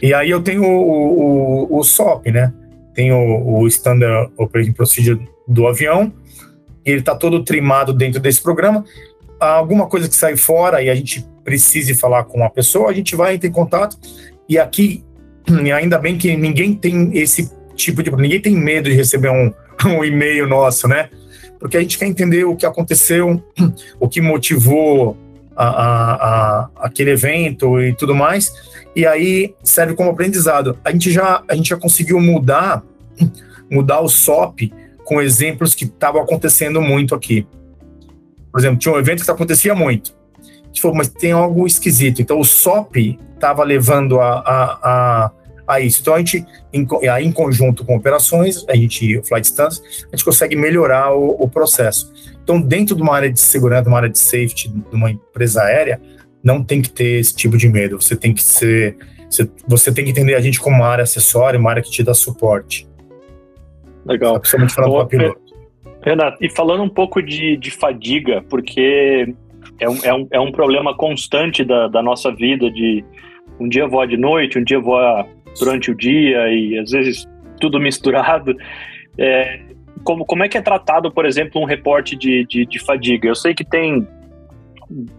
E aí eu tenho o, o, o SOP, né? Tenho o Standard Operating Procedure do avião, ele está todo trimado dentro desse programa. Alguma coisa que sai fora e a gente precise falar com a pessoa, a gente vai entrar em contato. E aqui, ainda bem que ninguém tem esse tipo de. Ninguém tem medo de receber um, um e-mail nosso, né? Porque a gente quer entender o que aconteceu, o que motivou a, a, a, aquele evento e tudo mais. E aí serve como aprendizado. A gente já, a gente já conseguiu mudar, mudar o SOP com exemplos que estavam acontecendo muito aqui. Por exemplo, tinha um evento que acontecia muito. A gente falou, mas tem algo esquisito. Então, o SOP estava levando a, a, a, a, isso. Então, a gente, em, aí, em conjunto com operações, a gente, o Flight Standards, a gente consegue melhorar o, o processo. Então, dentro de uma área de segurança, de uma área de safety, de uma empresa aérea, não tem que ter esse tipo de medo. Você tem que ser. Você, tem que entender a gente como uma área acessória, uma área que te dá suporte. Legal. Principalmente falando do piloto. Renato, e falando um pouco de, de fadiga, porque é um, é, um, é um problema constante da, da nossa vida, de um dia voar de noite, um dia voar durante o dia, e às vezes tudo misturado. É, como, como é que é tratado, por exemplo, um reporte de, de, de fadiga? Eu sei que tem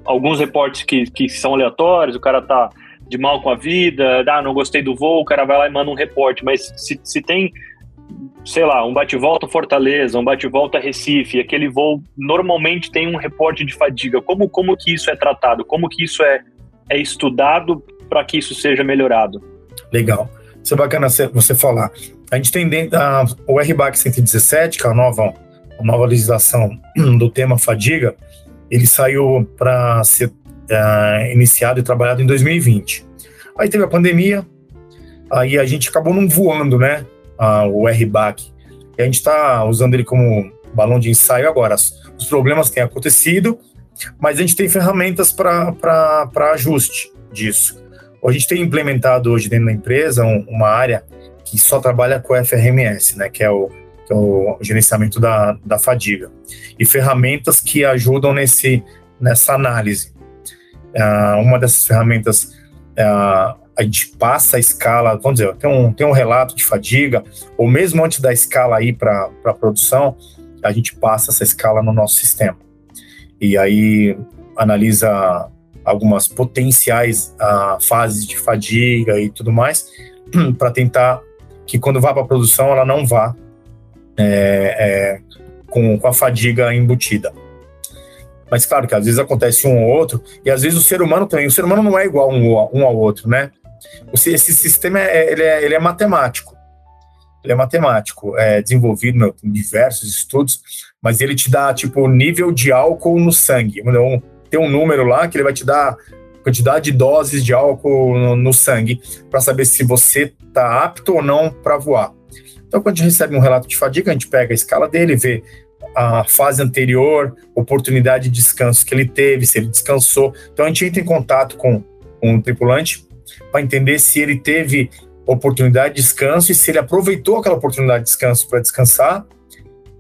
alguns reportes que, que são aleatórios, o cara tá de mal com a vida, ah, não gostei do voo, o cara vai lá e manda um reporte, mas se, se tem sei lá, um bate-volta Fortaleza, um bate-volta Recife, aquele voo normalmente tem um reporte de fadiga. Como, como que isso é tratado? Como que isso é, é estudado para que isso seja melhorado? Legal. Isso é bacana você falar. A gente tem dentro a, o RBAC 117, que é a nova, a nova legislação do tema fadiga, ele saiu para ser uh, iniciado e trabalhado em 2020. Aí teve a pandemia, aí a gente acabou não voando, né? O RBAC. E a gente está usando ele como balão de ensaio agora. Os problemas têm acontecido, mas a gente tem ferramentas para ajuste disso. A gente tem implementado hoje dentro da empresa um, uma área que só trabalha com FRMS, né, que é o, que é o gerenciamento da, da fadiga, e ferramentas que ajudam nesse, nessa análise. Uh, uma dessas ferramentas uh, a gente passa a escala, vamos dizer, tem um, tem um relato de fadiga, ou mesmo antes da escala ir para a produção, a gente passa essa escala no nosso sistema. E aí analisa algumas potenciais uh, fases de fadiga e tudo mais, para tentar que quando vá para a produção ela não vá é, é, com, com a fadiga embutida. Mas claro que às vezes acontece um ou outro, e às vezes o ser humano também, o ser humano não é igual um, um ao outro, né? Esse sistema é, ele é, ele é matemático. Ele é matemático, é desenvolvido meu, em diversos estudos, mas ele te dá tipo o nível de álcool no sangue. Então, tem um número lá que ele vai te dar quantidade de doses de álcool no, no sangue para saber se você está apto ou não para voar. Então, quando a gente recebe um relato de fadiga, a gente pega a escala dele, vê a fase anterior, oportunidade de descanso que ele teve, se ele descansou. Então, a gente entra em contato com um tripulante para entender se ele teve oportunidade de descanso e se ele aproveitou aquela oportunidade de descanso para descansar,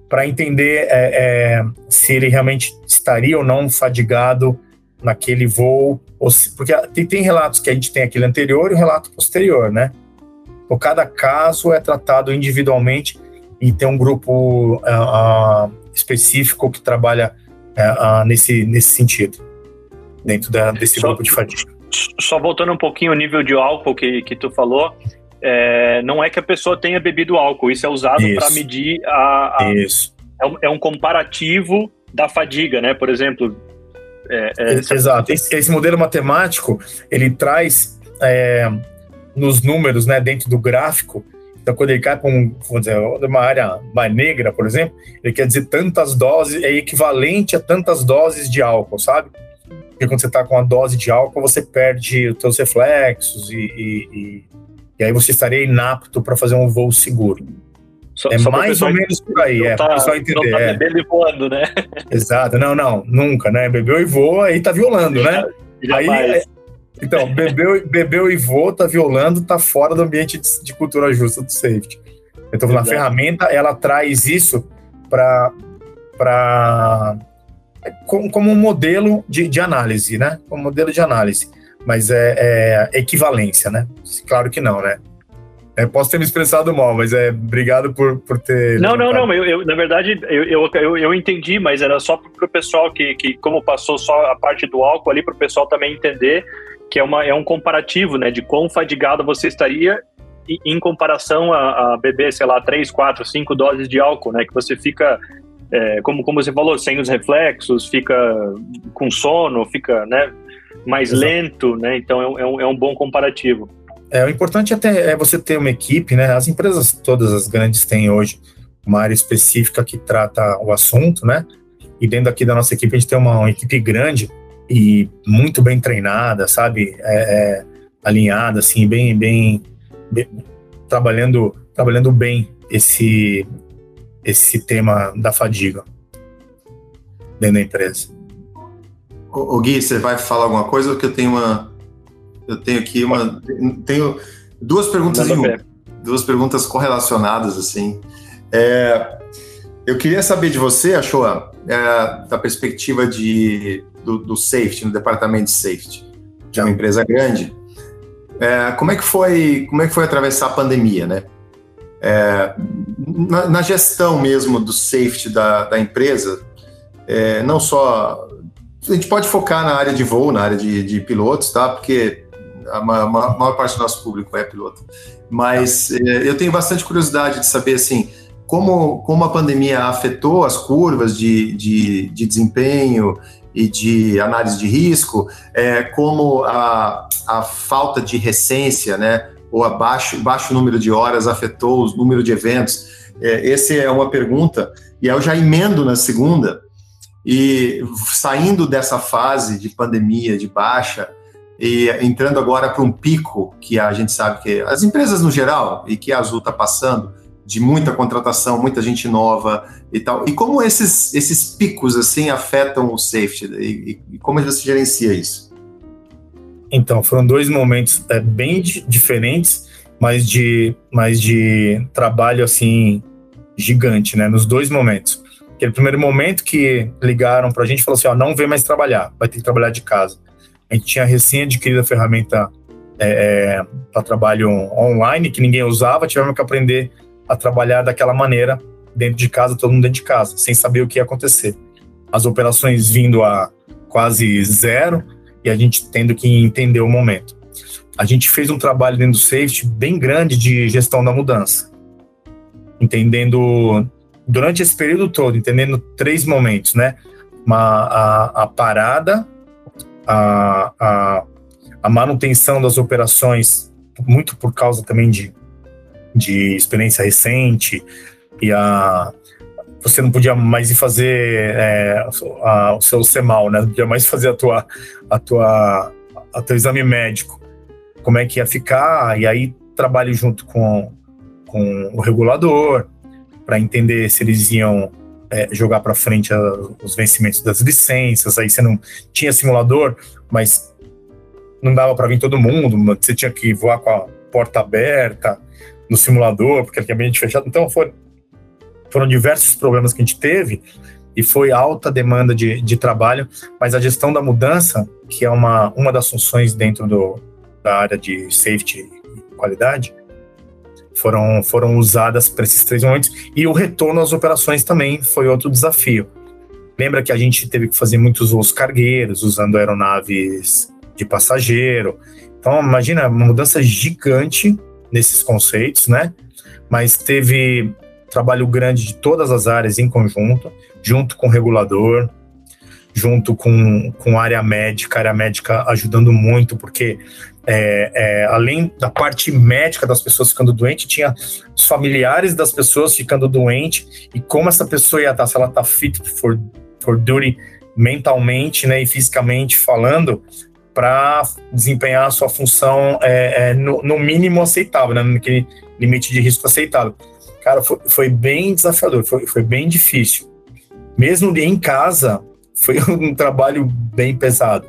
para entender é, é, se ele realmente estaria ou não fadigado naquele voo, se, porque tem, tem, relatos que a gente tem aquele anterior e o relato posterior, né? Então, cada caso é tratado individualmente e tem um grupo uh, uh, específico que trabalha uh, nesse, nesse sentido, dentro da, desse Só, grupo de fadiga só voltando um pouquinho ao nível de álcool que, que tu falou, é, não é que a pessoa tenha bebido álcool, isso é usado para medir a. a isso. É um, é um, comparativo da fadiga, né? Por exemplo. É, é, Exato. Esse, esse, modelo matemático ele traz é, nos números, né, dentro do gráfico. Então, quando ele cai para um, uma área mais negra, por exemplo, ele quer dizer tantas doses, é equivalente a tantas doses de álcool, sabe? Porque quando você está com a dose de álcool, você perde os seus reflexos e, e, e, e aí você estaria inapto para fazer um voo seguro. Só, é só mais ou menos por aí, é, tá, para entender. Não tá bebendo é. e voando, né? Exato, não, não, nunca, né? Bebeu e voa, aí tá violando, né? aí, é, então, bebeu, bebeu e voa, tá violando, tá fora do ambiente de, de cultura justa do safety. Então, a ferramenta, ela traz isso para como, como um modelo de, de, análise, né? Como modelo de análise. Mas é, é equivalência, né? Claro que não, né? É, posso ter me expressado mal, mas é obrigado por, por ter. Não, não, não. Eu, eu, na verdade, eu, eu, eu, entendi, mas era só para o pessoal que, que, como passou só a parte do álcool ali, para o pessoal também entender que é, uma, é um comparativo, né, de quão fadigado você estaria em comparação a, a beber, sei lá, três, quatro, cinco doses de álcool, né, que você fica, é, como, como você falou, sem os reflexos, fica com sono, fica, né, mais Exato. lento, né, então é, é um, é um bom comparativo. É, o importante até é você ter uma equipe, né? As empresas todas as grandes têm hoje uma área específica que trata o assunto, né? E dentro aqui da nossa equipe a gente tem uma, uma equipe grande e muito bem treinada, sabe? É, é, alinhada, assim, bem, bem, bem, trabalhando, trabalhando bem esse esse tema da fadiga dentro da empresa. O, Gui, você vai falar alguma coisa? Porque eu tenho uma eu tenho aqui uma. Tenho duas perguntas em uma. Duas perguntas correlacionadas, assim. É, eu queria saber de você, Achoa, é, da perspectiva de, do, do, safety, no departamento de safety, de uma empresa grande. É, como é que foi, como é que foi atravessar a pandemia, né? É, na, na, gestão mesmo do safety da, da empresa, é, não só a gente pode focar na área de voo, na área de, de pilotos, tá? Porque a maior, maior, parte do nosso público é piloto. Mas é, eu tenho bastante curiosidade de saber, assim, como, como a pandemia afetou as curvas de, de, de desempenho e de análise de risco, é, como a, a falta de recência, né, ou a baixo, baixo número de horas afetou o número de eventos. É, essa é uma pergunta, e eu já emendo na segunda, e saindo dessa fase de pandemia, de baixa, e entrando agora para um pico que a gente sabe que as empresas no geral e que a Azul está passando de muita contratação, muita gente nova e tal. E como esses, esses picos assim afetam o safety e, e como você gerencia isso? Então, foram dois momentos é, bem diferentes, mas de, mas de trabalho assim gigante, né? Nos dois momentos. Aquele primeiro momento que ligaram para a gente falaram assim: ó, não vem mais trabalhar, vai ter que trabalhar de casa a gente tinha recém adquirido a ferramenta é, é para trabalho online, que ninguém usava, tivemos que aprender a trabalhar daquela maneira, dentro de casa, todo mundo dentro de casa, sem saber o que ia acontecer. As operações vindo a quase zero e a gente tendo que entender o momento. A gente fez um trabalho dentro do safety bem grande de gestão da mudança, entendendo durante esse período todo, entendendo três momentos, né? Uma, a, a parada, a, a, a manutenção das operações, muito por causa também de, de experiência recente, e a, você não podia mais ir fazer é, a, o seu CEMAL, né? Não podia mais fazer a tua, a tua, a teu exame médico. Como é que ia ficar? E aí trabalho junto com, com o regulador para entender se eles iam é, jogar para frente a, os vencimentos das licenças, aí você não tinha simulador, mas não dava para vir todo mundo, você tinha que voar com a porta aberta no simulador, porque é ambiente fechado. Então foram, foram diversos problemas que a gente teve e foi alta demanda de, de trabalho, mas a gestão da mudança, que é uma, uma das funções dentro do, da área de safety e qualidade, foram, foram usadas para esses três momentos. E o retorno às operações também foi outro desafio. Lembra que a gente teve que fazer muitos voos cargueiros, usando aeronaves de passageiro. Então, imagina, uma mudança gigante nesses conceitos, né? Mas teve trabalho grande de todas as áreas em conjunto, junto com o regulador, junto com, com a área médica, a área médica ajudando muito, porque é, é, além da parte médica das pessoas ficando doentes, tinha os familiares das pessoas ficando doentes e como essa pessoa ia estar, se ela está fit for, for duty mentalmente né, e fisicamente falando, para desempenhar a sua função é, é, no, no, mínimo aceitável, né, naquele limite de risco aceitável. Cara, foi, foi bem desafiador, foi, foi bem difícil. Mesmo em casa, foi um trabalho bem pesado.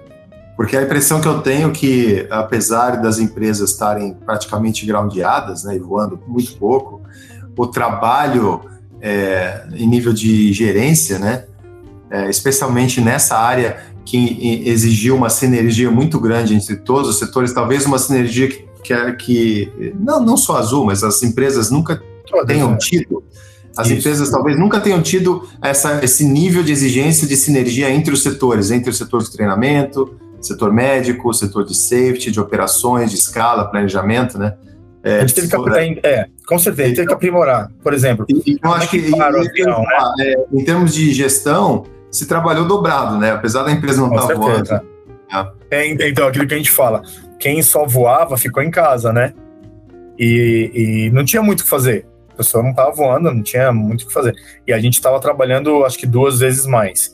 Porque a impressão que eu tenho é que, apesar das empresas estarem praticamente groundeadas, né, e voando muito pouco, o trabalho é, em nível de gerência, né, é, especialmente nessa área que exigiu uma sinergia muito grande entre todos os setores, talvez uma sinergia que, que, que não, não só Azul, mas as empresas nunca tenham tido. As Isso. empresas talvez nunca tenham tido essa, esse nível de exigência de sinergia entre os setores, entre o setor de treinamento, setor médico, setor de safety, de operações, de escala, planejamento, né? É, a gente teve que aprimorar, é, com certeza, então, teve que aprimorar. Por exemplo, eu acho que, que avião, né? é, em termos de gestão, se trabalhou dobrado, né? Apesar da empresa não estar tá voando. É. é. então, aquilo que a gente fala, quem só voava ficou em casa, né? E, e não tinha muito o que fazer. Pessoa não estava voando, não tinha muito o que fazer. E a gente estava trabalhando, acho que duas vezes mais.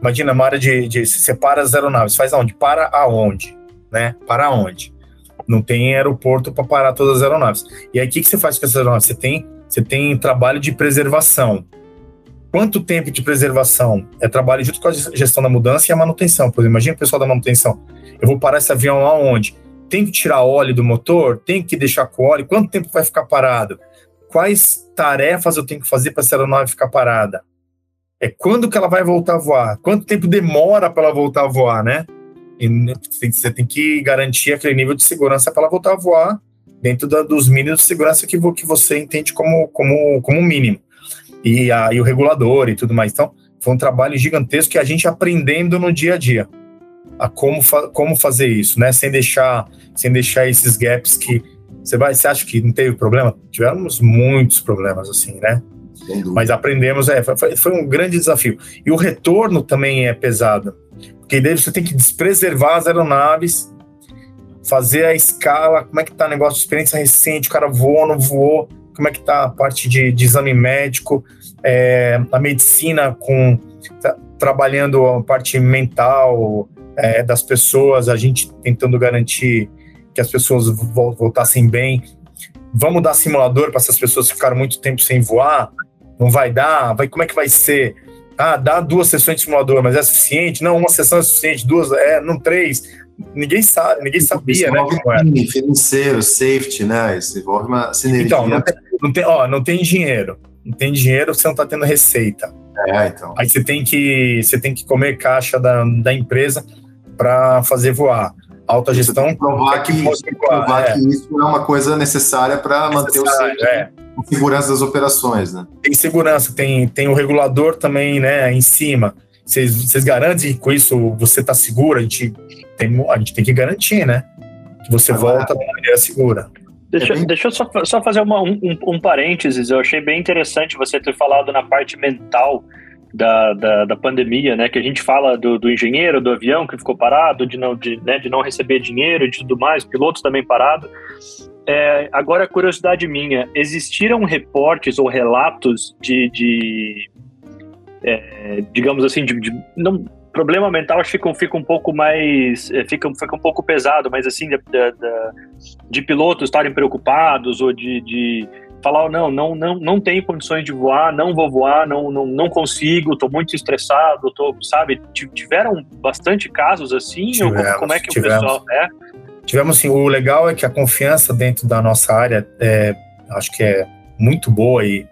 Imagina, uma área de, de se separa as aeronaves, faz aonde? Para aonde? Né? Para onde? Não tem aeroporto para parar todas as aeronaves. E aí, o que, que você faz com essas aeronaves? Você tem, você tem trabalho de preservação. Quanto tempo de preservação? É trabalho junto com a gestão da mudança e a manutenção. Por exemplo, imagina o pessoal da manutenção. Eu vou parar esse avião aonde? Tem que tirar óleo do motor? Tem que deixar com óleo? Quanto tempo vai ficar parado? Quais tarefas eu tenho que fazer para essa aeronave ficar parada? É quando que ela vai voltar a voar? Quanto tempo demora para ela voltar a voar, né? E você tem que garantir aquele nível de segurança para ela voltar a voar dentro da, dos mínimos de segurança que, que você entende como, como, como mínimo. E, a, e o regulador e tudo mais. Então, foi um trabalho gigantesco que a gente aprendendo no dia a dia a como, fa como fazer isso, né? Sem deixar, sem deixar esses gaps que você vai, você acha que não teve problema? Tivemos muitos problemas assim, né? Mas aprendemos, é, foi, foi, um grande desafio. E o retorno também é pesado, porque daí você tem que despreservar as aeronaves, fazer a escala, como é que tá o negócio de experiência recente, o cara voou, não voou, como é que tá a parte de, de exame médico, é, a medicina com tá, trabalhando a parte mental é, das pessoas, a gente tentando garantir que as pessoas voltassem bem. Vamos dar simulador para essas pessoas que ficaram muito tempo sem voar? Não vai dar? Vai, como é que vai ser? Ah, dá duas sessões de simulador, mas é suficiente? Não, uma sessão é suficiente, duas, é, não três. Ninguém sabe, ninguém sabia, né? Financeiro, safety, né? Isso envolve uma sinergia. Então, não tem, não tem, ó, não tem dinheiro. Não tem dinheiro, você não está tendo receita. É, então. Aí você tem que, você tem que comer caixa da, da empresa para fazer voar. Alta gestão. Provar, que, que, provar é. que isso é uma coisa necessária para manter o é. segurança das operações, né? Tem segurança, tem, tem o regulador também, né, em cima. Vocês garantem que com isso você está seguro? A gente, tem, a gente tem que garantir, né? Que você ah, volta de maneira segura. Deixa, é bem... deixa eu só, só fazer uma, um, um, parênteses. Eu achei bem interessante você ter falado na parte mental da, da, da, pandemia, né? Que a gente fala do, do, engenheiro, do avião que ficou parado, de não, de, né, de não receber dinheiro e tudo mais, pilotos também parados. É, agora, curiosidade minha, existiram reportes ou relatos de, de é, digamos assim, de, de, não, problema mental acho que fica, fica um pouco mais, é, fica, fica um pouco pesado, mas assim, de, de, de pilotos estarem preocupados ou de, falar, não, não, não, não tenho condições de voar, não vou voar, não, não, não consigo, estou muito estressado, tô, sabe? Tiveram bastante casos assim? Tivemos, ou como é que tivemos. o pessoal é? Tivemos sim. O legal é que a confiança dentro da nossa área é, acho que é muito boa e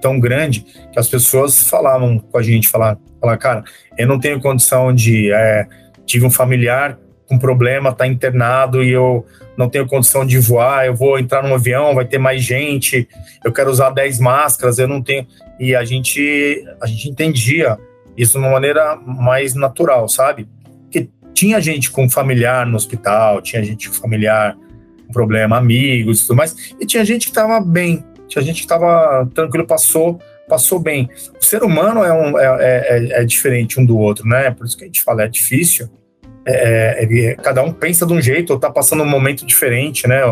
tão grande que as pessoas falavam com a gente, falar, falar cara, eu não tenho condição de é, tive um familiar com problema, está internado e eu não tenho condição de voar, eu vou entrar num avião, vai ter mais gente, eu quero usar 10 máscaras, eu não tenho. E a gente, a gente entendia isso de uma maneira mais natural, sabe? Que tinha gente com familiar no hospital, tinha gente com familiar com problema, amigos e tudo mais, e tinha gente que estava bem, tinha gente que estava tranquilo, passou passou bem. O ser humano é, um, é, é, é diferente um do outro, né? Por isso que a gente fala, é difícil é, ele, cada um pensa de um jeito ou tá passando um momento diferente, né?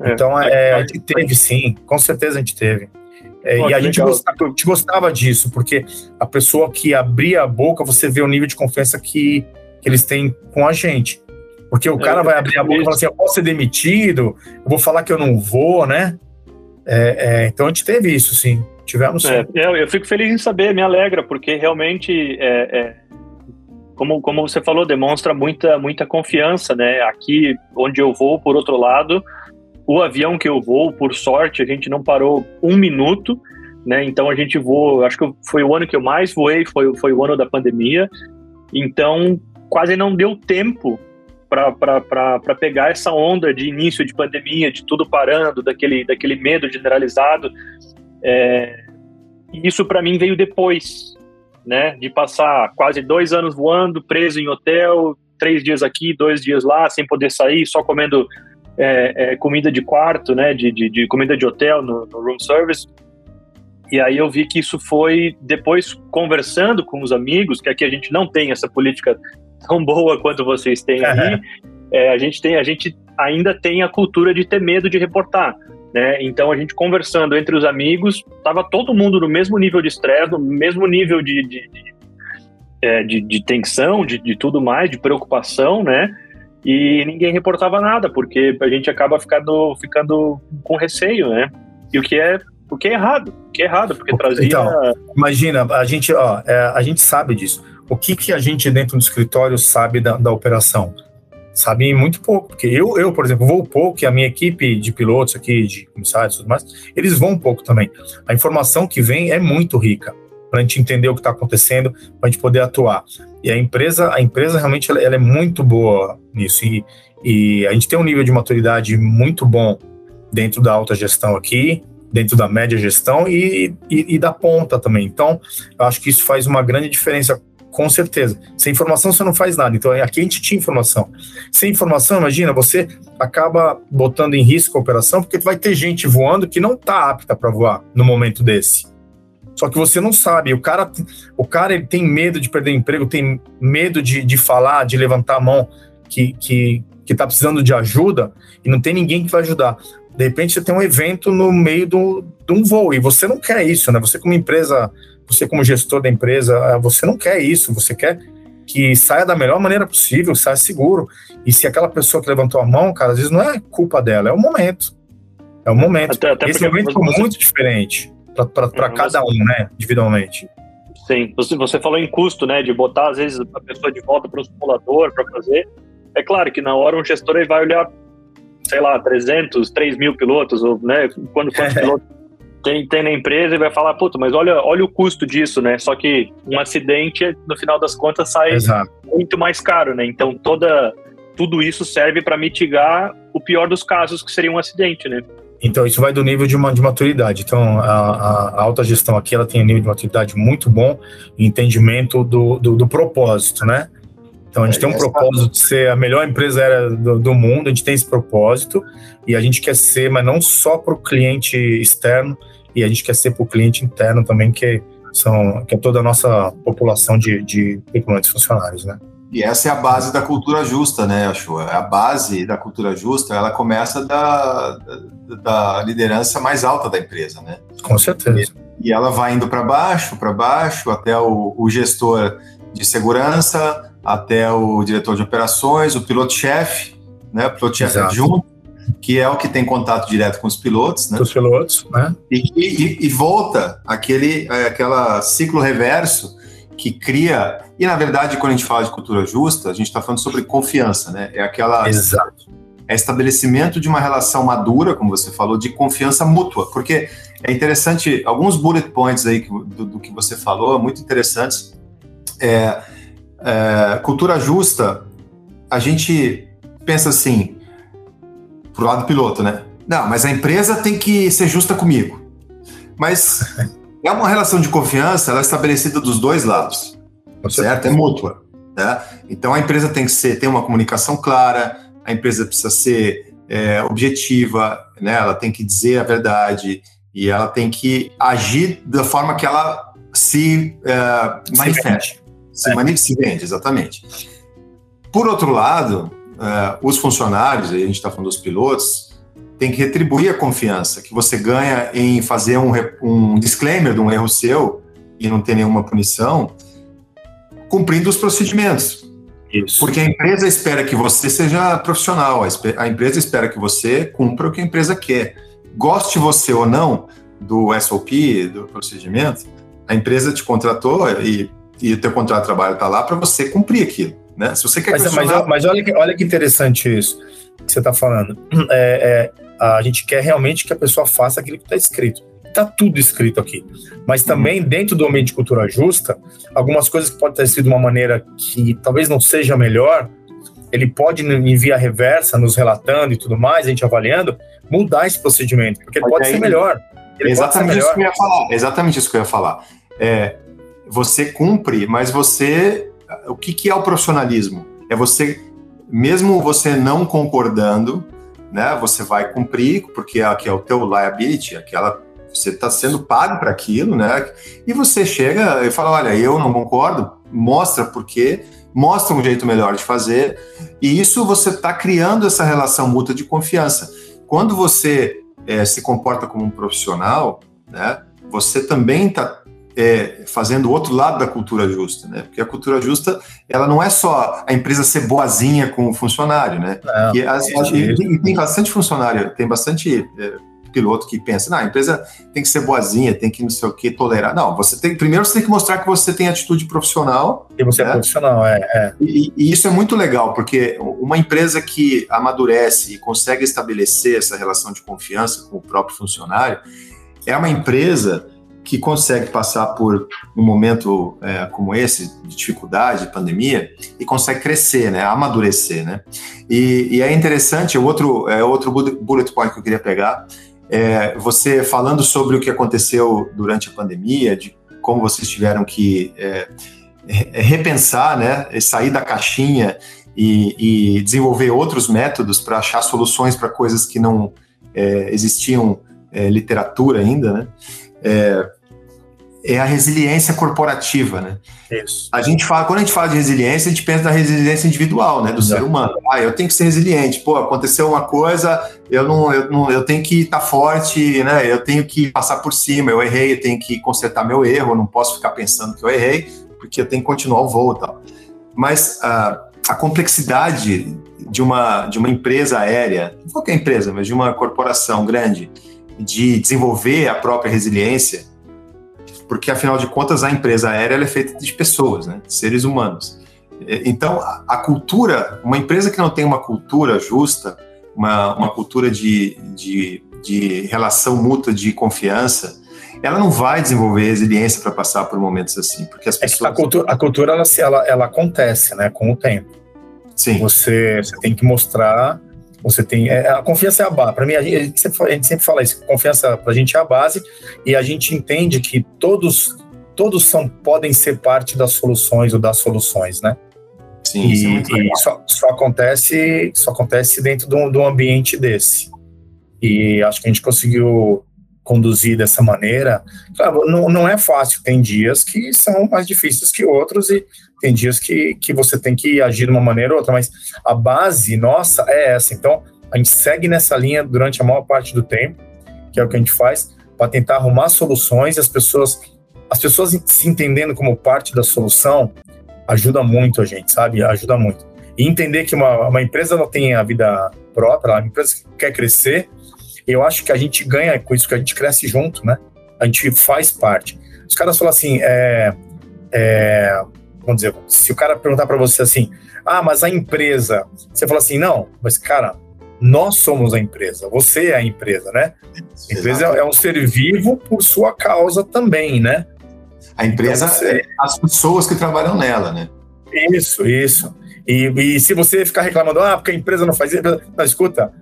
É, então, é, a gente teve, sim, com certeza a gente teve. É, e a gente, gostava, a gente, gostava, disso, porque a pessoa que abria a boca, você vê o nível de confiança que, que eles têm com a gente. Porque o é, cara vai abrir a boca e falar assim: eu posso ser demitido, eu vou falar que eu não vou, né? É, é, então a gente teve isso, sim. Tivemos sim. eu, eu fico feliz em saber, me alegra, porque realmente é, como, como você falou, demonstra muita, muita confiança, né? Aqui onde eu vou, por outro lado, o avião que eu vou, por sorte, a gente não parou um minuto, né? Então a gente voou, acho que foi o ano que eu mais voei, foi, foi o ano da pandemia. Então quase não deu tempo para pegar essa onda de início de pandemia, de tudo parando, daquele, daquele medo generalizado. É, isso para mim veio depois, né? De passar quase dois anos voando, preso em hotel, três dias aqui, dois dias lá, sem poder sair, só comendo é, é, comida de quarto, né? De, de, de comida de hotel no, no, room service. E aí eu vi que isso foi depois conversando com os amigos, que aqui a gente não tem essa política tão boa quanto vocês têm aí. É, a gente tem, a gente ainda tem a cultura de ter medo de reportar. Né? Então a gente conversando entre os amigos, estava todo mundo no mesmo nível de estresse, no mesmo nível de, de, de, é, de, de tensão, de, de tudo mais, de preocupação, né? E ninguém reportava nada, porque a gente acaba ficando, ficando com receio, né? E o que é o que é errado, o que é errado, porque trazia. Então, imagina, a gente, ó, é, a gente sabe disso. O que, que a gente dentro do escritório sabe da, da operação? Sabe muito pouco, porque eu, eu, por exemplo, vou pouco, e a minha equipe de pilotos aqui, de comissários e tudo mais, eles vão pouco também. A informação que vem é muito rica para a gente entender o que está acontecendo, para a gente poder atuar. E a empresa, a empresa realmente ela, ela é muito boa nisso. E, e, a gente tem um nível de maturidade muito bom dentro da alta gestão aqui, dentro da média gestão e, e, e da ponta também. Então, eu acho que isso faz uma grande diferença com certeza. Sem informação você não faz nada. Então aqui a gente tinha informação. Sem informação, imagina, você acaba botando em risco a operação porque vai ter gente voando que não está apta para voar no momento desse. Só que você não sabe. O cara, o cara ele tem medo de perder emprego, tem medo de, de falar, de levantar a mão que, que, que tá precisando de ajuda e não tem ninguém que vai ajudar. De repente você tem um evento no meio do, de um voo e você não quer isso, né? Você como empresa, você como gestor da empresa, você não quer isso. Você quer que saia da melhor maneira possível, saia seguro. E se aquela pessoa que levantou a mão, cara, às vezes não é culpa dela, é o momento. É o momento. Até, até Esse momento é muito diferente para uhum. cada um, né, individualmente. Sim, você, você falou em custo, né, de botar às vezes a pessoa de volta para o simulador para fazer. É claro que na hora um gestor ele vai olhar, sei lá, 300, 3 mil pilotos, ou, né, quando quantos é. pilotos tem, tem na empresa e vai falar, puta, mas olha, olha o custo disso, né? Só que um acidente, no final das contas, sai Exato. muito mais caro, né? Então toda, tudo isso serve para mitigar o pior dos casos, que seria um acidente, né? Então, isso vai do nível de, uma, de maturidade. Então, a, a, alta gestão aqui, ela tem um nível de maturidade muito bom entendimento do, do, do propósito, né? Então, a gente é, tem um propósito de ser a melhor empresa do, do, mundo, a gente tem esse propósito e a gente quer ser, mas não só para o cliente externo, e a gente quer ser para o cliente interno também, que, são, que é toda a nossa população de, de funcionários, né? E essa é a base da cultura justa, né, Acho? A base da cultura justa, ela começa da, da, da liderança mais alta da empresa, né? Com certeza. E, e ela vai indo para baixo, para baixo, até o, o, gestor de segurança, até o diretor de operações, o piloto-chefe, né, o piloto-chefe adjunto, que é o que tem contato direto com os pilotos, né? Com os pilotos, né? E, e, e volta aquele, aquela ciclo reverso que cria. E, na verdade, quando a gente fala de cultura justa, a gente está falando sobre confiança, né? É aquela. Exato. É estabelecimento de uma relação madura, como você falou, de confiança mútua. Porque é interessante, alguns bullet points aí do, do que você falou, muito interessantes. É, é, cultura justa, a gente pensa assim, pro lado piloto, né? Não, mas a empresa tem que ser justa comigo. Mas É uma relação de confiança, ela é estabelecida dos dois lados, certo? É mútua. Né? Então a empresa tem que ser, ter uma comunicação clara, a empresa precisa ser é, objetiva, né? ela tem que dizer a verdade e ela tem que agir da forma que ela se uh, manifesta. Se, vende. Se, se vende, exatamente. Por outro lado, uh, os funcionários, a gente está falando dos pilotos, tem que retribuir a confiança que você ganha em fazer um, um disclaimer de um erro seu e não ter nenhuma punição, cumprindo os procedimentos. Isso. Porque a empresa espera que você seja profissional, a empresa espera que você cumpra o que a empresa quer. Goste você ou não do SOP, do procedimento, a empresa te contratou e, e o teu contrato de trabalho está lá para você cumprir aquilo. Né? Se você quer mas, mas, mas olha, que, olha que interessante isso que você está falando. É, é, a gente quer realmente que a pessoa faça aquilo que está escrito. tá tudo escrito aqui. Mas uhum. também, uhum. dentro do ambiente de cultura justa, algumas coisas que podem ter sido de uma maneira que talvez não seja melhor, ele pode, em via reversa, nos relatando e tudo mais, a gente avaliando, mudar esse procedimento, porque ele pode ser melhor. Ele exatamente isso que eu ia falar. Exatamente isso que eu ia falar. É, você cumpre, mas você. O que, que é o profissionalismo? É você, mesmo você não concordando, né? Você vai cumprir, porque aqui é o teu liability, aquela você está sendo pago para aquilo, né? E você chega e fala, olha, eu não concordo, mostra por quê, mostra um jeito melhor de fazer, e isso você está criando essa relação mútua de confiança. Quando você é, se comporta como um profissional, né? Você também está é, fazendo o outro lado da cultura justa, né? Porque a cultura justa, ela não é só a empresa ser boazinha com o funcionário, né? Não, e, as, é e, tem bastante funcionário, tem bastante é, piloto que pensa, não, a empresa tem que ser boazinha, tem que não sei o que, tolerar. Não, você tem, primeiro você tem que mostrar que você tem atitude profissional. E você é né? é profissional, é. é. E, e, isso é muito legal, porque uma empresa que amadurece e consegue estabelecer essa relação de confiança com o próprio funcionário, é uma empresa que consegue passar por um momento é, como esse, de dificuldade, pandemia, e consegue crescer, né, amadurecer, né. E, e é interessante, o outro, é, outro bullet point que eu queria pegar, é, você falando sobre o que aconteceu durante a pandemia, de como vocês tiveram que é, repensar, né, sair da caixinha e, e desenvolver outros métodos para achar soluções para coisas que não é, existiam é, literatura ainda, né? É, é a resiliência corporativa, né? Isso. A gente fala, quando a gente fala de resiliência, a gente pensa na resiliência individual, né, do Exato. ser humano. Ah, eu tenho que ser resiliente. Pô, aconteceu uma coisa, eu não, eu não, eu tenho que estar tá forte, né? Eu tenho que passar por cima. Eu errei, eu tenho que consertar meu erro. Eu não posso ficar pensando que eu errei, porque eu tenho que continuar o voo, e tal. Mas uh, a complexidade de uma de uma empresa aérea, não qualquer empresa, mas de uma corporação grande, de desenvolver a própria resiliência porque afinal de contas a empresa aérea é feita de pessoas, né, de seres humanos. Então, a, cultura, uma empresa que não tem uma cultura justa, uma, uma cultura de, de, de relação mútua de confiança, ela não vai desenvolver resiliência para passar por momentos assim, porque as pessoas... É a cultura, a cultura ela, ela, ela acontece, né, com o tempo. Sim. Você, você tem que mostrar você tem. É, a confiança é a base. Para mim, a gente, sempre, a gente sempre fala isso. Confiança para a gente é a base e a gente entende que todos, todos são, podem ser parte das soluções ou das soluções, né? Sim, e, isso, é e só, só, acontece, só acontece dentro de um, de um ambiente desse. E acho que a gente conseguiu conduzir dessa maneira. Claro, não, não é fácil, tem dias que são mais difíceis que outros e tem dias que, que você tem que agir de uma maneira ou outra, mas a base nossa é essa. Então, a gente segue nessa linha durante a maior parte do tempo, que é o que a gente faz, para tentar arrumar soluções e as pessoas, as pessoas se entendendo como parte da solução, ajuda muito a gente, sabe? Ajuda muito. E entender que uma, uma empresa não tem a vida própria, uma empresa que quer crescer, eu acho que a gente ganha com isso, que a gente cresce junto, né? A gente faz parte. Os caras falam assim, é, é, vamos dizer, se o cara perguntar para você assim, ah, mas a empresa, você fala assim, não, mas cara, nós somos a empresa, você é a empresa, né? A empresa é, é um ser vivo por sua causa também, né? A empresa então, você... é as pessoas que trabalham nela, né? Isso, isso. E, e, se você ficar reclamando, ah, porque a empresa não faz isso, não, escuta,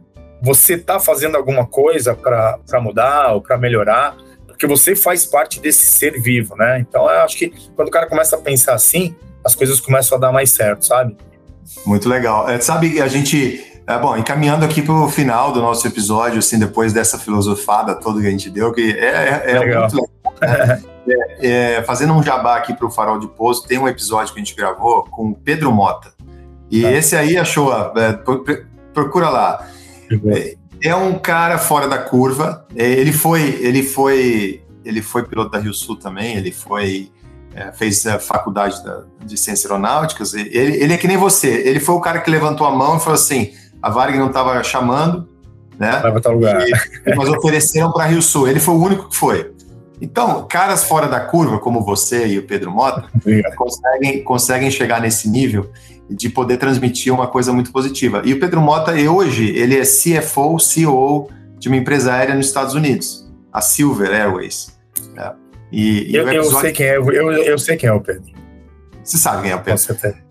você está fazendo alguma coisa para mudar ou para melhorar, porque você faz parte desse ser vivo, né? Então eu acho que quando o cara começa a pensar assim, as coisas começam a dar mais certo, sabe? Muito legal. É, sabe, a gente. É, bom, encaminhando aqui para o final do nosso episódio, assim, depois dessa filosofada toda que a gente deu, que é, é, é legal. muito legal. Né? É, é, fazendo um jabá aqui para o Farol de Pouso, tem um episódio que a gente gravou com o Pedro Mota. E tá. esse aí achou, é, procura lá é um cara fora da curva. É, ele foi, ele foi, ele foi piloto da Rio Sul também. Ele foi é, fez a faculdade de ciências aeronáuticas. Ele, ele é que nem você. Ele foi o cara que levantou a mão e falou assim: a Varg não estava chamando, né? Vai botar lugar. E, mas ofereceram para Rio Sul. Ele foi o único que foi. Então, caras fora da curva, como você e o Pedro Mota, conseguem, conseguem chegar nesse nível de poder transmitir uma coisa muito positiva. E o Pedro Mota, hoje, ele é CFO, CEO de uma empresa aérea nos Estados Unidos. a Silver Airways. É. E, e eu, episódio... eu, sei quem é, eu, eu sei quem é o Pedro. Você sabe quem é o Pedro?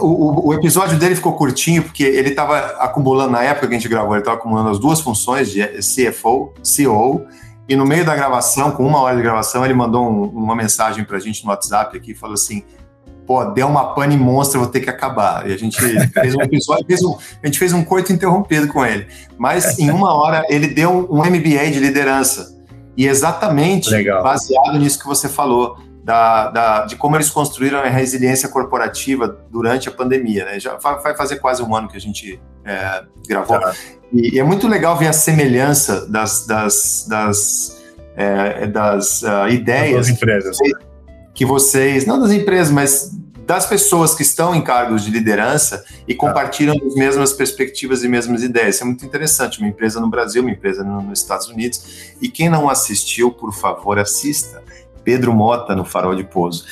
O, o, o, episódio dele ficou curtinho porque ele estava acumulando, na época que a gente gravou, ele estava acumulando as duas funções de CFO, CEO, e no meio da gravação, com uma hora de gravação, ele mandou um, uma mensagem para a gente no WhatsApp aqui, falou assim, pô, deu uma pane monstra, vou ter que acabar. E a gente fez um episódio, fez um, a gente fez um coito interrompido com ele. Mas em uma hora ele deu um MBA de liderança. E exatamente Legal. baseado nisso que você falou, da, da, de como eles construíram a resiliência corporativa durante a pandemia. Né? Já vai fazer quase um ano que a gente é, gravou. Tá. E, e, é muito legal ver a semelhança das, das, das, é, das uh, ideias. Das empresas. Que vocês, que vocês, não das empresas, mas das pessoas que estão em cargos de liderança e tá. compartilham as mesmas perspectivas e mesmas ideias. Isso é muito interessante. Uma empresa no Brasil, uma empresa nos Estados Unidos. E quem não assistiu, por favor, assista. Pedro Mota no Farol de Pouso.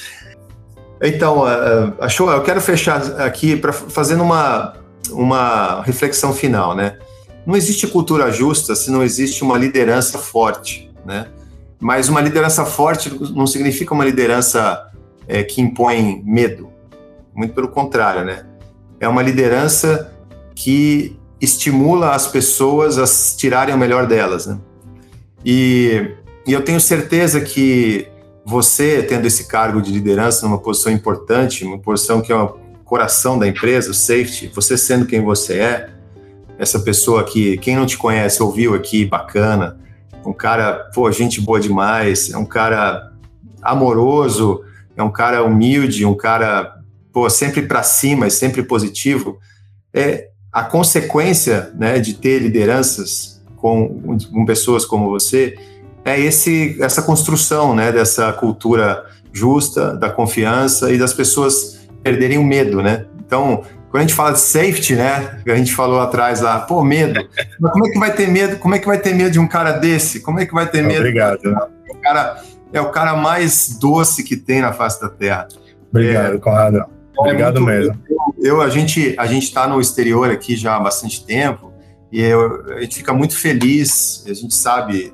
Então, uh, achou? Eu quero fechar aqui para fazendo uma, uma reflexão final, né? Não existe cultura justa se não existe uma liderança forte, né? Mas uma liderança forte não significa uma liderança é, que impõe medo. Muito pelo contrário, né? É uma liderança que estimula as pessoas a tirarem o melhor delas, né? E, e eu tenho certeza que você tendo esse cargo de liderança numa posição importante, uma posição que é o coração da empresa, o safety, você sendo quem você é, essa pessoa que quem não te conhece ouviu aqui, bacana, um cara, pô, gente boa demais, é um cara amoroso, é um cara humilde, um cara, pô, sempre para cima e sempre positivo. É a consequência, né, de ter lideranças com, com pessoas como você é esse, essa construção né, dessa cultura justa, da confiança e das pessoas perderem o medo, né? Então, quando a gente fala de safety, né, a gente falou atrás lá, pô, medo. Mas como é que vai ter medo? Como é que vai ter medo de um cara desse? Como é que vai ter medo? Obrigado. O cara é o cara mais doce que tem na face da Terra. Obrigado, é, Conrado. Obrigado muito, mesmo. Eu, a gente a gente está no exterior aqui já há bastante tempo e eu, a gente fica muito feliz. A gente sabe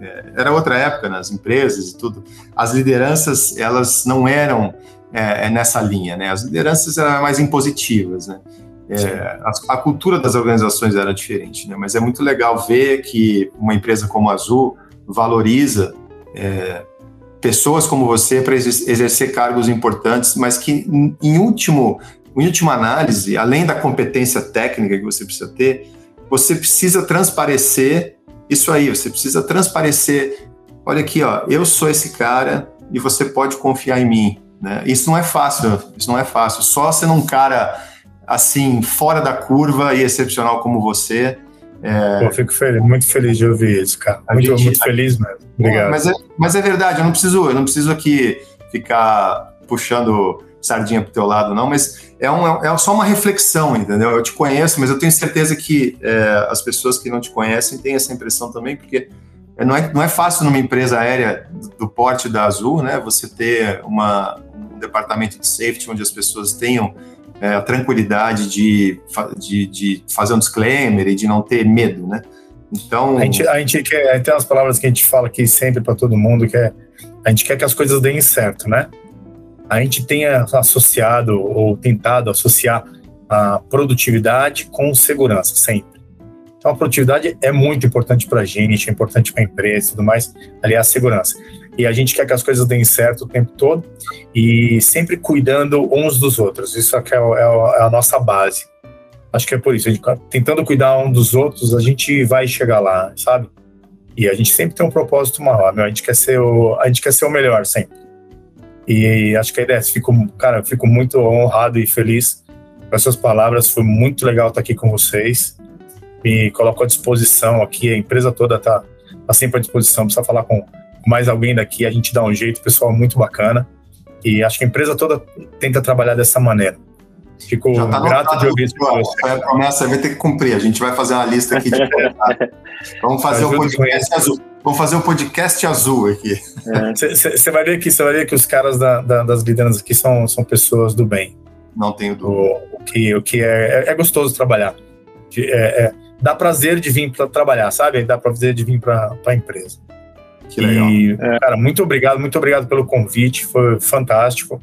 é, era outra época nas empresas e tudo, as lideranças elas não eram é, é nessa linha, né? As lideranças eram mais impositivas, né? É, a, a, cultura das organizações era diferente, né? Mas é muito legal ver que uma empresa como a Azul valoriza é, pessoas como você para exercer cargos importantes, mas que em último, em última análise, além da competência técnica que você precisa ter, você precisa transparecer isso aí, você precisa transparecer. Olha aqui, ó, eu sou esse cara e você pode confiar em mim. Né? Isso não é fácil, isso não é fácil. Só sendo um cara assim, fora da curva e excepcional como você. É... Eu fico feliz, muito feliz de ouvir isso, cara. Muito, gente... muito feliz mesmo. Obrigado. Mas é, mas é verdade, eu não preciso, eu não preciso aqui ficar puxando sardinha pro teu lado, não, mas é, um, é só uma reflexão, entendeu? Eu te conheço, mas eu tenho certeza que é, as pessoas que não te conhecem têm essa impressão também, porque não é, não é fácil numa empresa aérea do porte da Azul, né, você ter uma, um departamento de safety onde as pessoas tenham é, a tranquilidade de, de, de, fazer um disclaimer e de não ter medo, né? Então... A gente, a gente quer, tem umas palavras que a gente fala aqui sempre para todo mundo, que é a gente quer que as coisas deem certo, né? a gente tenha associado ou tentado associar a produtividade com segurança sempre. Então, a produtividade é muito importante para a gente, é importante para a empresa e tudo mais, aliás, segurança. E a gente quer que as coisas deem certo o tempo todo e sempre cuidando uns dos outros. Isso é, é, é a nossa base. Acho que é por isso. Gente, tentando cuidar um dos outros, a gente vai chegar lá, sabe? E a gente sempre tem um propósito maior. Meu. A gente quer ser o, a gente quer ser o melhor sempre. E acho que a ideia, fico, cara, fico muito honrado e feliz com essas palavras. Foi muito legal estar aqui com vocês. Me coloco à disposição aqui, a empresa toda está tá sempre à disposição. Precisa falar com mais alguém daqui, a gente dá um jeito, pessoal muito bacana. E acho que a empresa toda tenta trabalhar dessa maneira. Fico tá grato de ouvir isso. Foi a promessa, vai ter que cumprir. A gente vai fazer uma lista aqui de. Vamos fazer o um podcast azul. Vamos fazer um podcast azul aqui. Você é. vai ver que você vai ver que os caras da, da, das lideranças aqui são, são pessoas do bem. Não tenho dúvida. O, o que, o que é, é, é gostoso trabalhar. É, é, dá prazer de vir para trabalhar, sabe? Dá prazer de vir para a empresa. Que legal. E, é. cara, muito obrigado, muito obrigado pelo convite, foi fantástico.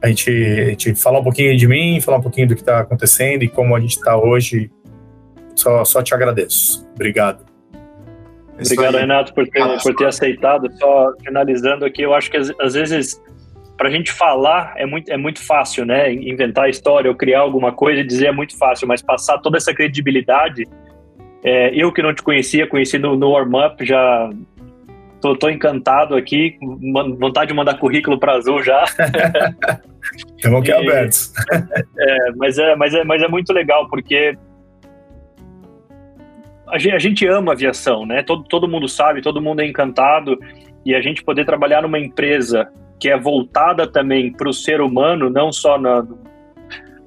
A gente, a gente falar um pouquinho de mim, falar um pouquinho do que está acontecendo e como a gente está hoje. Só, só te agradeço. Obrigado. Obrigado, Renato, por ter, por ter aceitado. Só finalizando aqui, eu acho que às, às vezes para a gente falar é muito, é muito fácil, né? Inventar história ou criar alguma coisa e dizer é muito fácil, mas passar toda essa credibilidade. É, eu que não te conhecia, conheci no, no warm-up, já tô, tô, encantado aqui, vontade de mandar currículo para Azul já. Estamos aqui abertos. É, mas, é, mas, é, mas é muito legal, porque a gente, a gente ama aviação, né? Todo, todo mundo sabe, todo mundo é encantado, e a gente poder trabalhar numa empresa que é voltada também para o ser humano, não só na,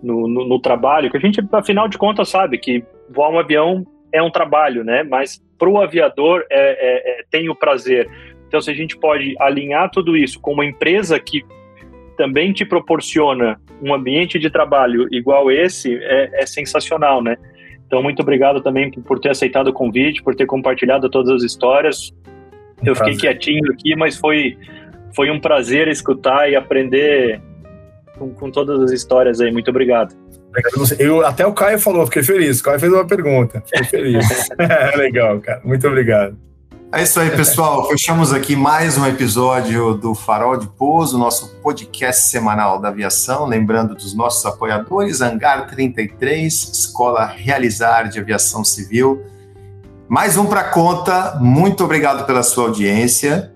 no, no, no, trabalho, que a gente, afinal de contas, sabe que voar um avião é um trabalho, né? Mas para o aviador é, é, é, tem o prazer. Então, se a gente pode alinhar tudo isso com uma empresa que também te proporciona um ambiente de trabalho igual esse, é, é sensacional, né? Então, muito obrigado também por ter aceitado o convite, por ter compartilhado todas as histórias. Eu fiquei quietinho aqui, mas foi foi um prazer escutar e aprender com, com todas as histórias aí. Muito obrigado. Eu, até o Caio falou, fiquei feliz. O Caio fez uma pergunta, fiquei feliz. Legal, cara. Muito obrigado. É isso aí, pessoal. Fechamos aqui mais um episódio do Farol de Pouso, nosso podcast semanal da aviação. Lembrando dos nossos apoiadores: Hangar 33, Escola Realizar de Aviação Civil. Mais um para conta. Muito obrigado pela sua audiência.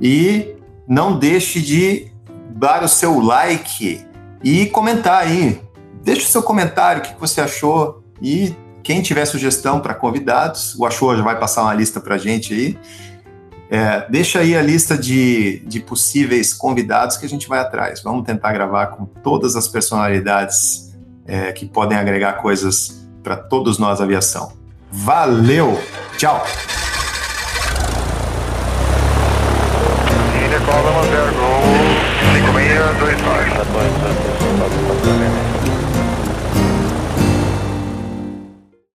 E não deixe de dar o seu like e comentar aí. Deixe o seu comentário, o que você achou e quem tiver sugestão para convidados, o Achou já vai passar uma lista para a gente aí. É, deixa aí a lista de, de possíveis convidados que a gente vai atrás. Vamos tentar gravar com todas as personalidades é, que podem agregar coisas para todos nós aviação. Valeu! Tchau! 035.